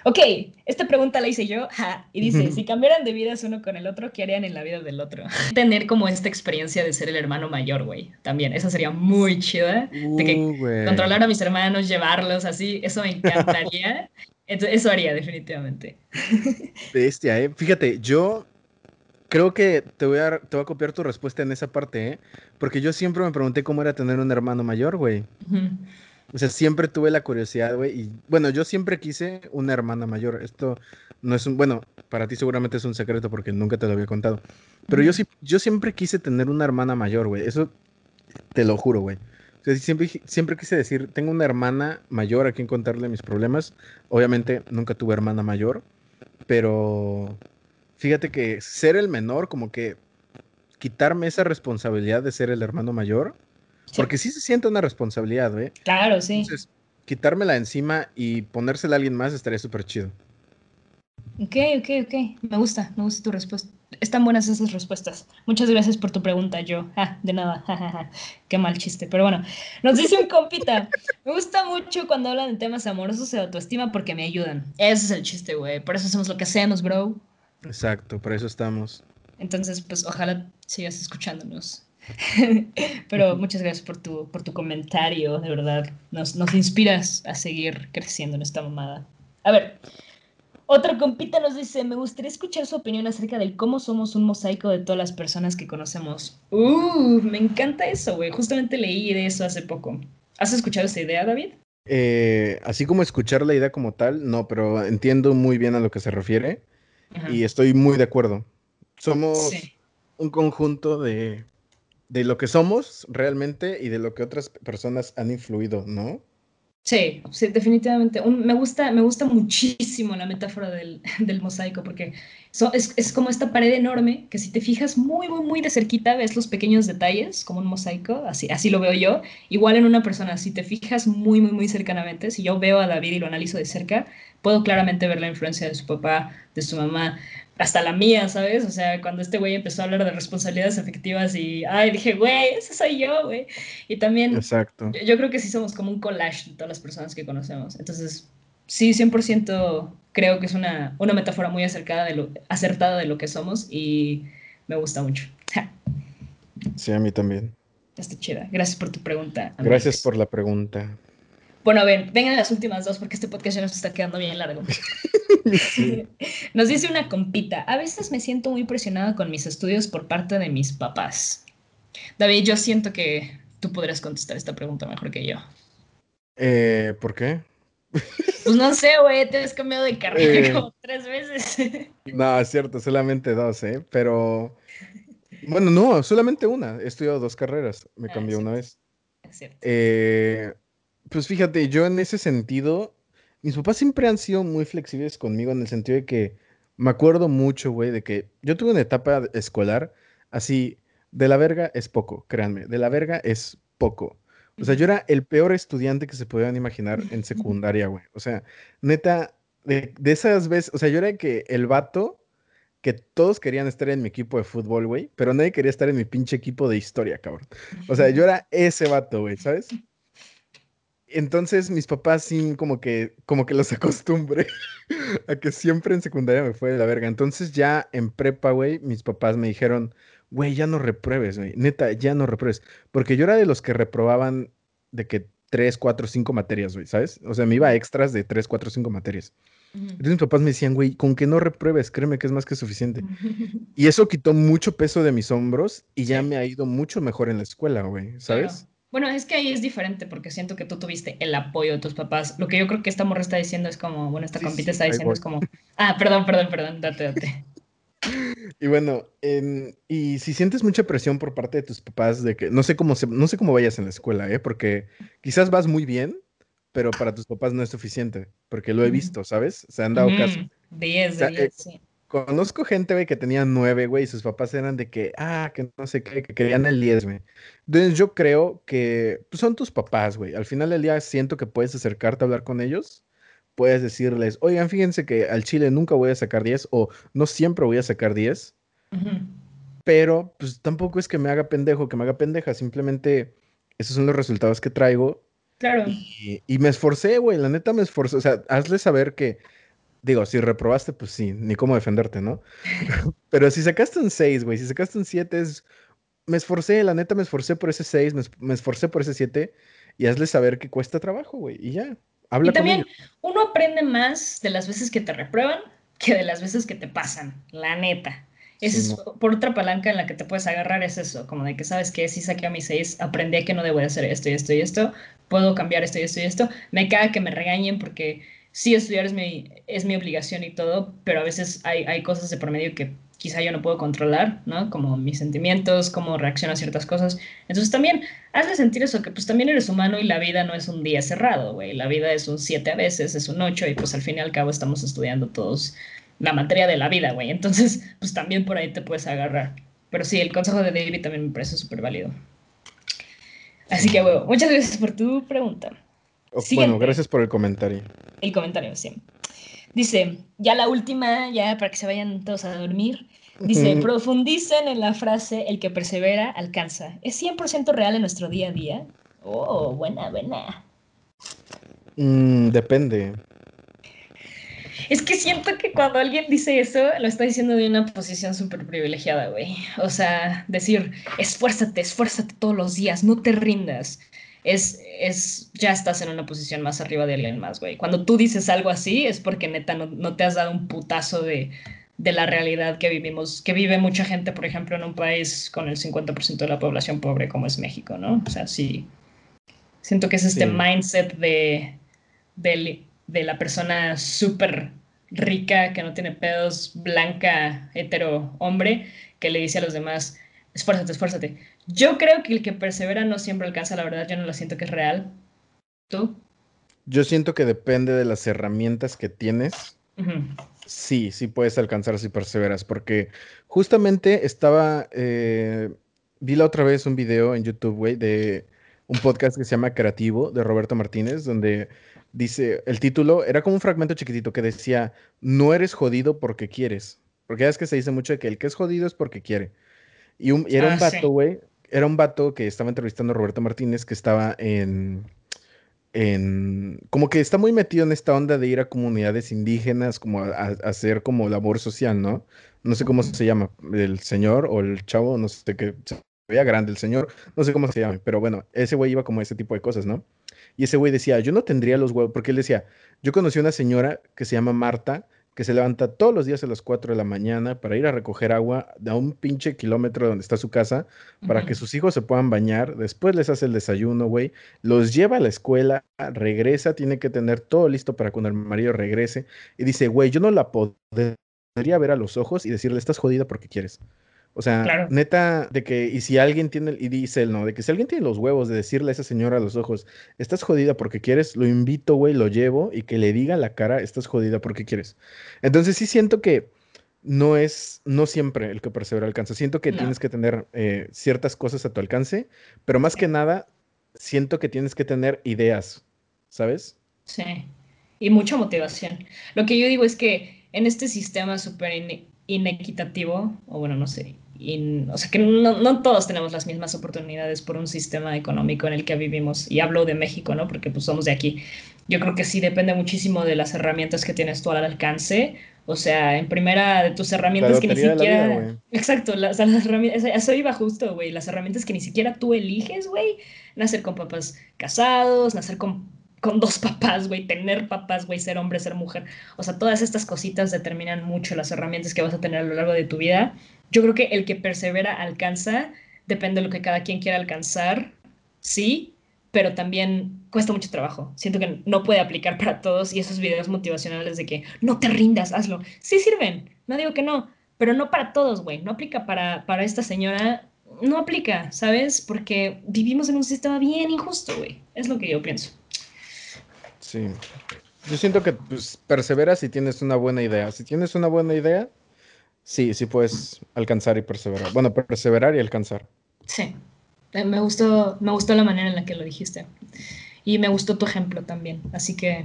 Ok, esta pregunta la hice yo, [laughs] y dice, si cambiaran de vidas uno con el otro, ¿qué harían en la vida del otro? [laughs] Tener como esta experiencia de ser el hermano mayor, güey, también, esa sería muy chida, de que uh, controlar a mis hermanos, llevarlos así, eso me encantaría, [laughs] eso haría definitivamente. Bestia, ¿eh? Fíjate, yo creo que te voy, a, te voy a copiar tu respuesta en esa parte, ¿eh? Porque yo siempre me pregunté cómo era tener un hermano mayor, güey. O sea, siempre tuve la curiosidad, güey. Y bueno, yo siempre quise una hermana mayor. Esto no es un, bueno, para ti seguramente es un secreto porque nunca te lo había contado. Pero yo, sí, yo siempre quise tener una hermana mayor, güey. Eso te lo juro, güey. O sea, siempre, siempre quise decir, tengo una hermana mayor a quien contarle mis problemas. Obviamente nunca tuve hermana mayor, pero fíjate que ser el menor, como que quitarme esa responsabilidad de ser el hermano mayor, porque sí se siente una responsabilidad, ¿eh? Claro, sí. Entonces, quitármela encima y ponérsela a alguien más estaría súper chido. Ok, ok, ok. Me gusta, me gusta tu respuesta. Están buenas esas respuestas. Muchas gracias por tu pregunta, yo. Ah, de nada. [laughs] Qué mal chiste. Pero bueno, nos dice un compita. Me gusta mucho cuando hablan de temas amorosos y de autoestima porque me ayudan. Ese es el chiste, güey. Por eso hacemos lo que hacemos, bro. Exacto, por eso estamos. Entonces, pues ojalá sigas escuchándonos. [laughs] Pero muchas gracias por tu, por tu comentario, de verdad. Nos, nos inspiras a seguir creciendo en esta mamada. A ver, otro compita nos dice, me gustaría escuchar su opinión acerca del cómo somos un mosaico de todas las personas que conocemos. Uh, me encanta eso, güey. Justamente leí de eso hace poco. ¿Has escuchado esa idea, David? Eh, así como escuchar la idea como tal, no, pero entiendo muy bien a lo que se refiere y estoy muy de acuerdo. Somos un conjunto de, de lo que somos realmente y de lo que otras personas han influido, ¿no? Sí, sí, definitivamente. me, gusta, me gusta muchísimo la metáfora del, [laughs] mosaico porque es, como esta pared enorme que si te fijas muy, muy, muy de cerquita ves los pequeños detalles como un mosaico, así, así lo veo yo. Igual en una persona, si te fijas muy, muy, muy cercanamente, si yo veo a David y lo analizo de cerca, puedo claramente ver la influencia de su papá, de su mamá, hasta la mía, ¿sabes? O sea, cuando este güey empezó a hablar de responsabilidades efectivas y, ay, dije, güey, ese soy yo, güey. Y también, Exacto. Yo, creo que sí somos como un collage de todas las personas que conocemos. Entonces, sí, 100% creo que es una, una metáfora muy acercada de lo, acertada de lo que somos y me gusta mucho. [laughs] sí, a mí también. Está chida. Gracias por tu pregunta. Gracias por la pregunta. Bueno, a ver, vengan las últimas dos porque este podcast ya nos está quedando bien largo. [laughs] Nos dice una compita, a veces me siento muy presionada con mis estudios por parte de mis papás. David, yo siento que tú podrías contestar esta pregunta mejor que yo. Eh, ¿Por qué? Pues no sé, güey, te has cambiado de carrera eh. como tres veces. [laughs] No, es cierto, solamente dos, ¿eh? Pero... Bueno, no, solamente una. He estudiado dos carreras. Me ah, cambié una vez. Es cierto. Eh, pues fíjate, yo en ese sentido, mis papás siempre han sido muy flexibles conmigo en el sentido de que me acuerdo mucho, güey, de que yo tuve una etapa escolar así, de la verga es poco, créanme, de la verga es poco. O sea, yo era el peor estudiante que se podían imaginar en secundaria, güey. O sea, neta, de, de esas veces, o sea, yo era que el vato que todos querían estar en mi equipo de fútbol, güey, pero nadie quería estar en mi pinche equipo de historia, cabrón. O sea, yo era ese vato, güey, ¿sabes? Entonces mis papás sí como que, como que los [laughs] acostumbré a que siempre en secundaria me fue de la verga. Entonces ya en prepa, güey, mis papás me dijeron, güey, ya no repruebes, güey, neta, ya no repruebes. Porque yo era de los que reprobaban de que tres, cuatro, cinco materias, güey, ¿sabes? O sea, me iba a extras de tres, cuatro, cinco materias. Entonces mis papás me decían, güey, con que no repruebes, créeme que es más que suficiente. Y eso quitó mucho peso de mis hombros y ya me ha ido mucho mejor en la escuela, güey, ¿sabes? Bueno, es que ahí es diferente porque siento que tú tuviste el apoyo de tus papás. Lo que yo creo que esta morra está diciendo es como, bueno, esta compita está diciendo es como, ah, perdón, perdón, perdón, date, date. Y bueno, y si sientes mucha presión por parte de tus papás de que no sé cómo no sé cómo vayas en la escuela, ¿eh? Porque quizás vas muy bien, pero para tus papás no es suficiente, porque lo he visto, ¿sabes? Se han dado caso. 10 de 10, eh, sí. Conozco gente, güey, que tenía nueve, güey, y sus papás eran de que, ah, que no sé qué, que querían el 10, güey. Entonces yo creo que pues, son tus papás, güey. Al final del día siento que puedes acercarte a hablar con ellos. Puedes decirles, oigan, fíjense que al chile nunca voy a sacar 10 o no siempre voy a sacar 10. Pero pues tampoco es que me haga pendejo, que me haga pendeja. Simplemente esos son los resultados que traigo. Claro. Y, y me esforcé, güey. La neta me esforcé. O sea, hazle saber que Digo, si reprobaste, pues sí, ni cómo defenderte, ¿no? [laughs] Pero si sacaste un 6, güey, si sacaste un 7, es... me esforcé, la neta me esforcé por ese 6, me, esforcé por ese 7 y hazle saber que cuesta trabajo, güey, y ya. Habla y también uno aprende más de las veces que te reprueban que de las veces que te pasan, la neta. es, por otra palanca en la que te puedes agarrar es eso, como de que sabes que si saqué a mis seis, aprendí que no debo de hacer esto y esto y esto, puedo cambiar esto y esto y esto. Me caga que me regañen porque sí estudiar es mi, es mi obligación y todo, pero a veces hay, hay cosas de por medio que quizá yo no puedo controlar, ¿no? Como mis sentimientos, cómo reacciono a ciertas cosas. Entonces también hazle sentir eso, que pues también eres humano y la vida no es un día cerrado, güey. La vida es un siete a veces, es un ocho y pues al fin y al cabo estamos estudiando todos la materia de la vida, güey. Entonces, pues también por ahí te puedes agarrar. Pero sí, el consejo de David también me parece súper válido. Así que, güey, muchas gracias por tu pregunta. Bueno, gracias por el comentario. El comentario, sí. Dice, ya la última, ya para que se vayan todos a dormir. Dice, profundicen en la frase, el que persevera alcanza. ¿Es 100% real en nuestro día a día? Oh, buena, buena. Mm, depende. Es que siento que cuando alguien dice eso, lo está diciendo de una posición súper privilegiada, güey. O sea, decir, esfuérzate, esfuérzate todos los días, no te rindas es, es, ya estás en una posición más arriba de alguien más, güey. Cuando tú dices algo así es porque neta no, te has dado un putazo de, de, la realidad que vivimos, que vive mucha gente, por ejemplo, en un país con el 50% de la población pobre como es México, ¿no? O sea, sí, siento que es este mindset de, de, de la persona súper rica, que no tiene pedos, blanca, hetero, hombre, que le dice a los demás, esfuérzate, esfuérzate. Yo creo que el que persevera no siempre alcanza la verdad, yo no lo siento que es real. ¿Tú? Yo siento que depende de las herramientas que tienes. Sí, sí puedes alcanzar si perseveras, porque justamente estaba, eh, vi la otra vez un video en YouTube, güey, de un podcast que se llama Creativo, de Roberto Martínez, donde dice, el título era como un fragmento chiquitito que decía, no eres jodido porque quieres, porque ya es que se dice mucho de que el que es jodido es porque quiere. Y, era un ah, vato, güey, era un vato que estaba entrevistando a Roberto Martínez, que estaba en, en, como que está muy metido en esta onda de ir a comunidades indígenas, como a, hacer como labor social, ¿no? No sé cómo se llama, el señor o el chavo, no sé qué, se veía grande el señor, no sé cómo se llama, pero bueno, ese güey iba como a ese tipo de cosas, ¿no? Y ese güey decía, yo no tendría los huevos, porque él decía, yo conocí a una señora que se llama Marta, que se levanta todos los días a las 4 de la mañana para ir a recoger agua de a un pinche kilómetro donde está su casa, para que sus hijos se puedan bañar, después les hace el desayuno, güey, los lleva a la escuela, regresa, tiene que tener todo listo para cuando el marido regrese, y dice, güey, yo no la podría ver a los ojos y decirle, estás jodida porque quieres. O sea, neta, de que, y si alguien tiene, y dice él, no, de que si alguien tiene los huevos de decirle a esa señora a los ojos, estás jodida porque quieres, lo invito, güey, lo llevo y que le diga la cara, estás jodida porque quieres. Entonces sí siento que no es, no siempre el que persevera alcanza. Siento que tienes que tener eh, ciertas cosas a tu alcance, pero más que nada, siento que tienes que tener ideas, ¿sabes? Sí, y mucha motivación. Lo que yo digo es que en este sistema súper inequitativo, o bueno, no sé, o sea que no, no, todos tenemos las mismas oportunidades por un sistema económico en el que vivimos. Y hablo de México, ¿no? Porque pues somos de aquí. Yo creo que sí depende muchísimo de las herramientas que tienes tú al alcance. O sea, en primera de tus herramientas que ni siquiera... Exacto, las, las herramientas, eso iba justo, güey. Las herramientas que ni siquiera tú eliges, güey. Nacer con papás casados, nacer con con dos papás, güey, tener papás, güey, ser hombre, ser mujer. O sea, todas estas cositas determinan mucho las herramientas que vas a tener a lo largo de tu vida yo creo que el que persevera alcanza, depende de lo que cada quien quiera alcanzar, sí, pero también cuesta mucho trabajo. Siento que no puede aplicar para todos y esos videos motivacionales de que no te rindas, hazlo. Sí sirven, no digo que no, pero no para todos, güey. No aplica para, para esta señora, no aplica, ¿sabes? Porque vivimos en un sistema bien injusto, güey. Es lo que yo pienso. Sí. Yo siento que pues, perseveras si tienes una buena idea. Si tienes una buena idea, Sí, sí puedes alcanzar y perseverar. Bueno, perseverar y alcanzar. Sí. Eh, me gustó, me gustó la manera en la que lo dijiste. Y me gustó tu ejemplo también. Así que,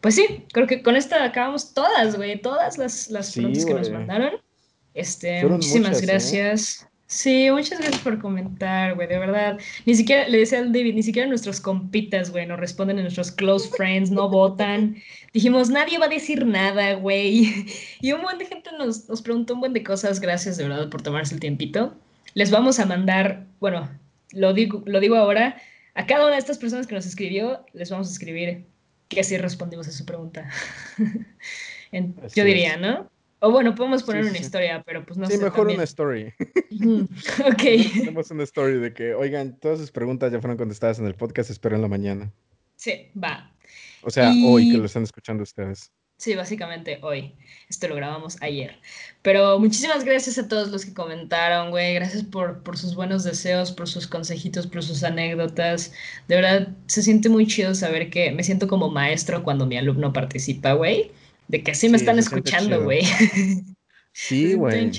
pues sí, creo que con esta acabamos todas, güey. Todas las, las preguntas que nos mandaron. Este, muchísimas ¿eh? gracias. Sí, muchas gracias por comentar, güey, de verdad. Ni siquiera, le decía al David, ni siquiera nuestros compitas, güey, nos responden nuestros close friends, no votan. Dijimos, nadie va a decir nada, güey. [laughs] Y un buen de gente nos, nos preguntó un buen de cosas, gracias de verdad por tomarse el tiempito. Les vamos a mandar, bueno, lo digo, lo digo ahora, a cada una de estas personas que nos escribió, les vamos a escribir que así respondimos a su pregunta. [laughs] yo diría, ¿no? O bueno, podemos poner una historia, pero pues no sé. Sí, mejor una story. [laughs] ok. Tenemos una story de que, oigan, todas sus preguntas ya fueron contestadas en el podcast, espero en la mañana. Sí, va. O sea, hoy que lo están escuchando ustedes. Sí, básicamente hoy. Esto lo grabamos ayer. Pero muchísimas gracias a todos los que comentaron, güey. Gracias por, por sus buenos deseos, por sus consejitos, por sus anécdotas. De verdad, se siente muy chido saber que me siento como maestro cuando mi alumno participa, güey. De que sí me están escuchando, güey. [laughs] Sí, güey.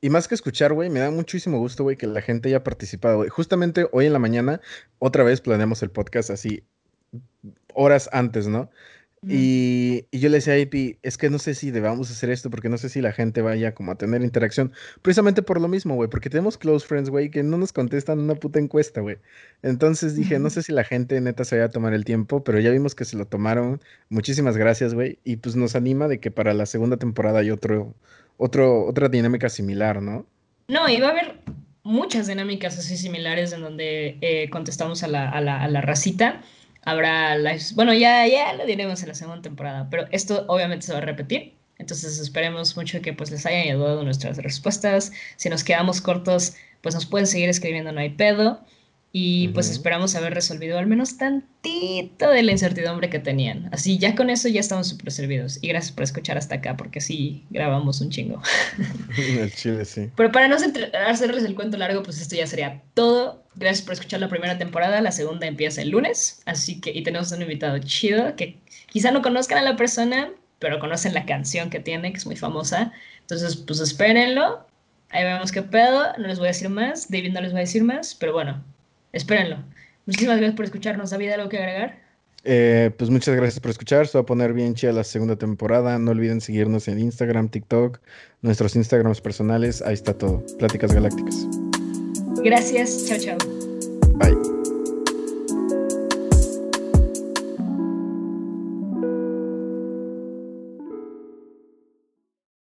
Y más que escuchar, güey, me da muchísimo gusto, güey, que la gente haya participado, güey. Justamente hoy en la mañana, otra vez planeamos el podcast así, horas antes, ¿no? Y, yo le decía a IP, es que no sé si debamos hacer esto porque no sé si la gente vaya como a tener interacción. Precisamente por lo mismo, güey, porque tenemos close friends, güey, que no nos contestan una puta encuesta, güey. Entonces dije, no sé si la gente neta se vaya a tomar el tiempo, pero ya vimos que se lo tomaron. Muchísimas gracias, güey. Y pues nos anima de que para la segunda temporada hay otro, otro, otra dinámica similar, ¿no? No, iba a haber muchas dinámicas así similares en donde eh, contestamos a la, a la, a la racita habrá lives. Bueno, ya, ya lo diremos en la segunda temporada, pero esto obviamente se va a repetir. Entonces esperemos mucho que pues les hayan ayudado nuestras respuestas. Si nos quedamos cortos, pues nos pueden seguir escribiendo, no hay pedo. Y pues esperamos haber resolvido al menos tantito de la incertidumbre que tenían. Así ya con eso ya estamos súper servidos. Y gracias por escuchar hasta acá, porque sí grabamos un chingo. [laughs] el chile, sí. Pero para no hacerles el cuento largo, pues esto ya sería todo. Gracias por escuchar la primera temporada. La segunda empieza el lunes. Así que, y tenemos un invitado chido que quizá no conozcan a la persona, pero conocen la canción que tiene, que es muy famosa. Entonces, pues espérenlo. Ahí vemos qué pedo. No les voy a decir más. David no les va a decir más. Pero bueno, espérenlo. Muchísimas gracias por escucharnos. David, ¿algo que agregar? Eh, pues muchas gracias por escuchar. Se va a poner bien chida la segunda temporada. No olviden seguirnos en Instagram, TikTok, nuestros Instagrams personales. Ahí está todo. Pláticas Galácticas. Gracias. Chao, chao. Bye.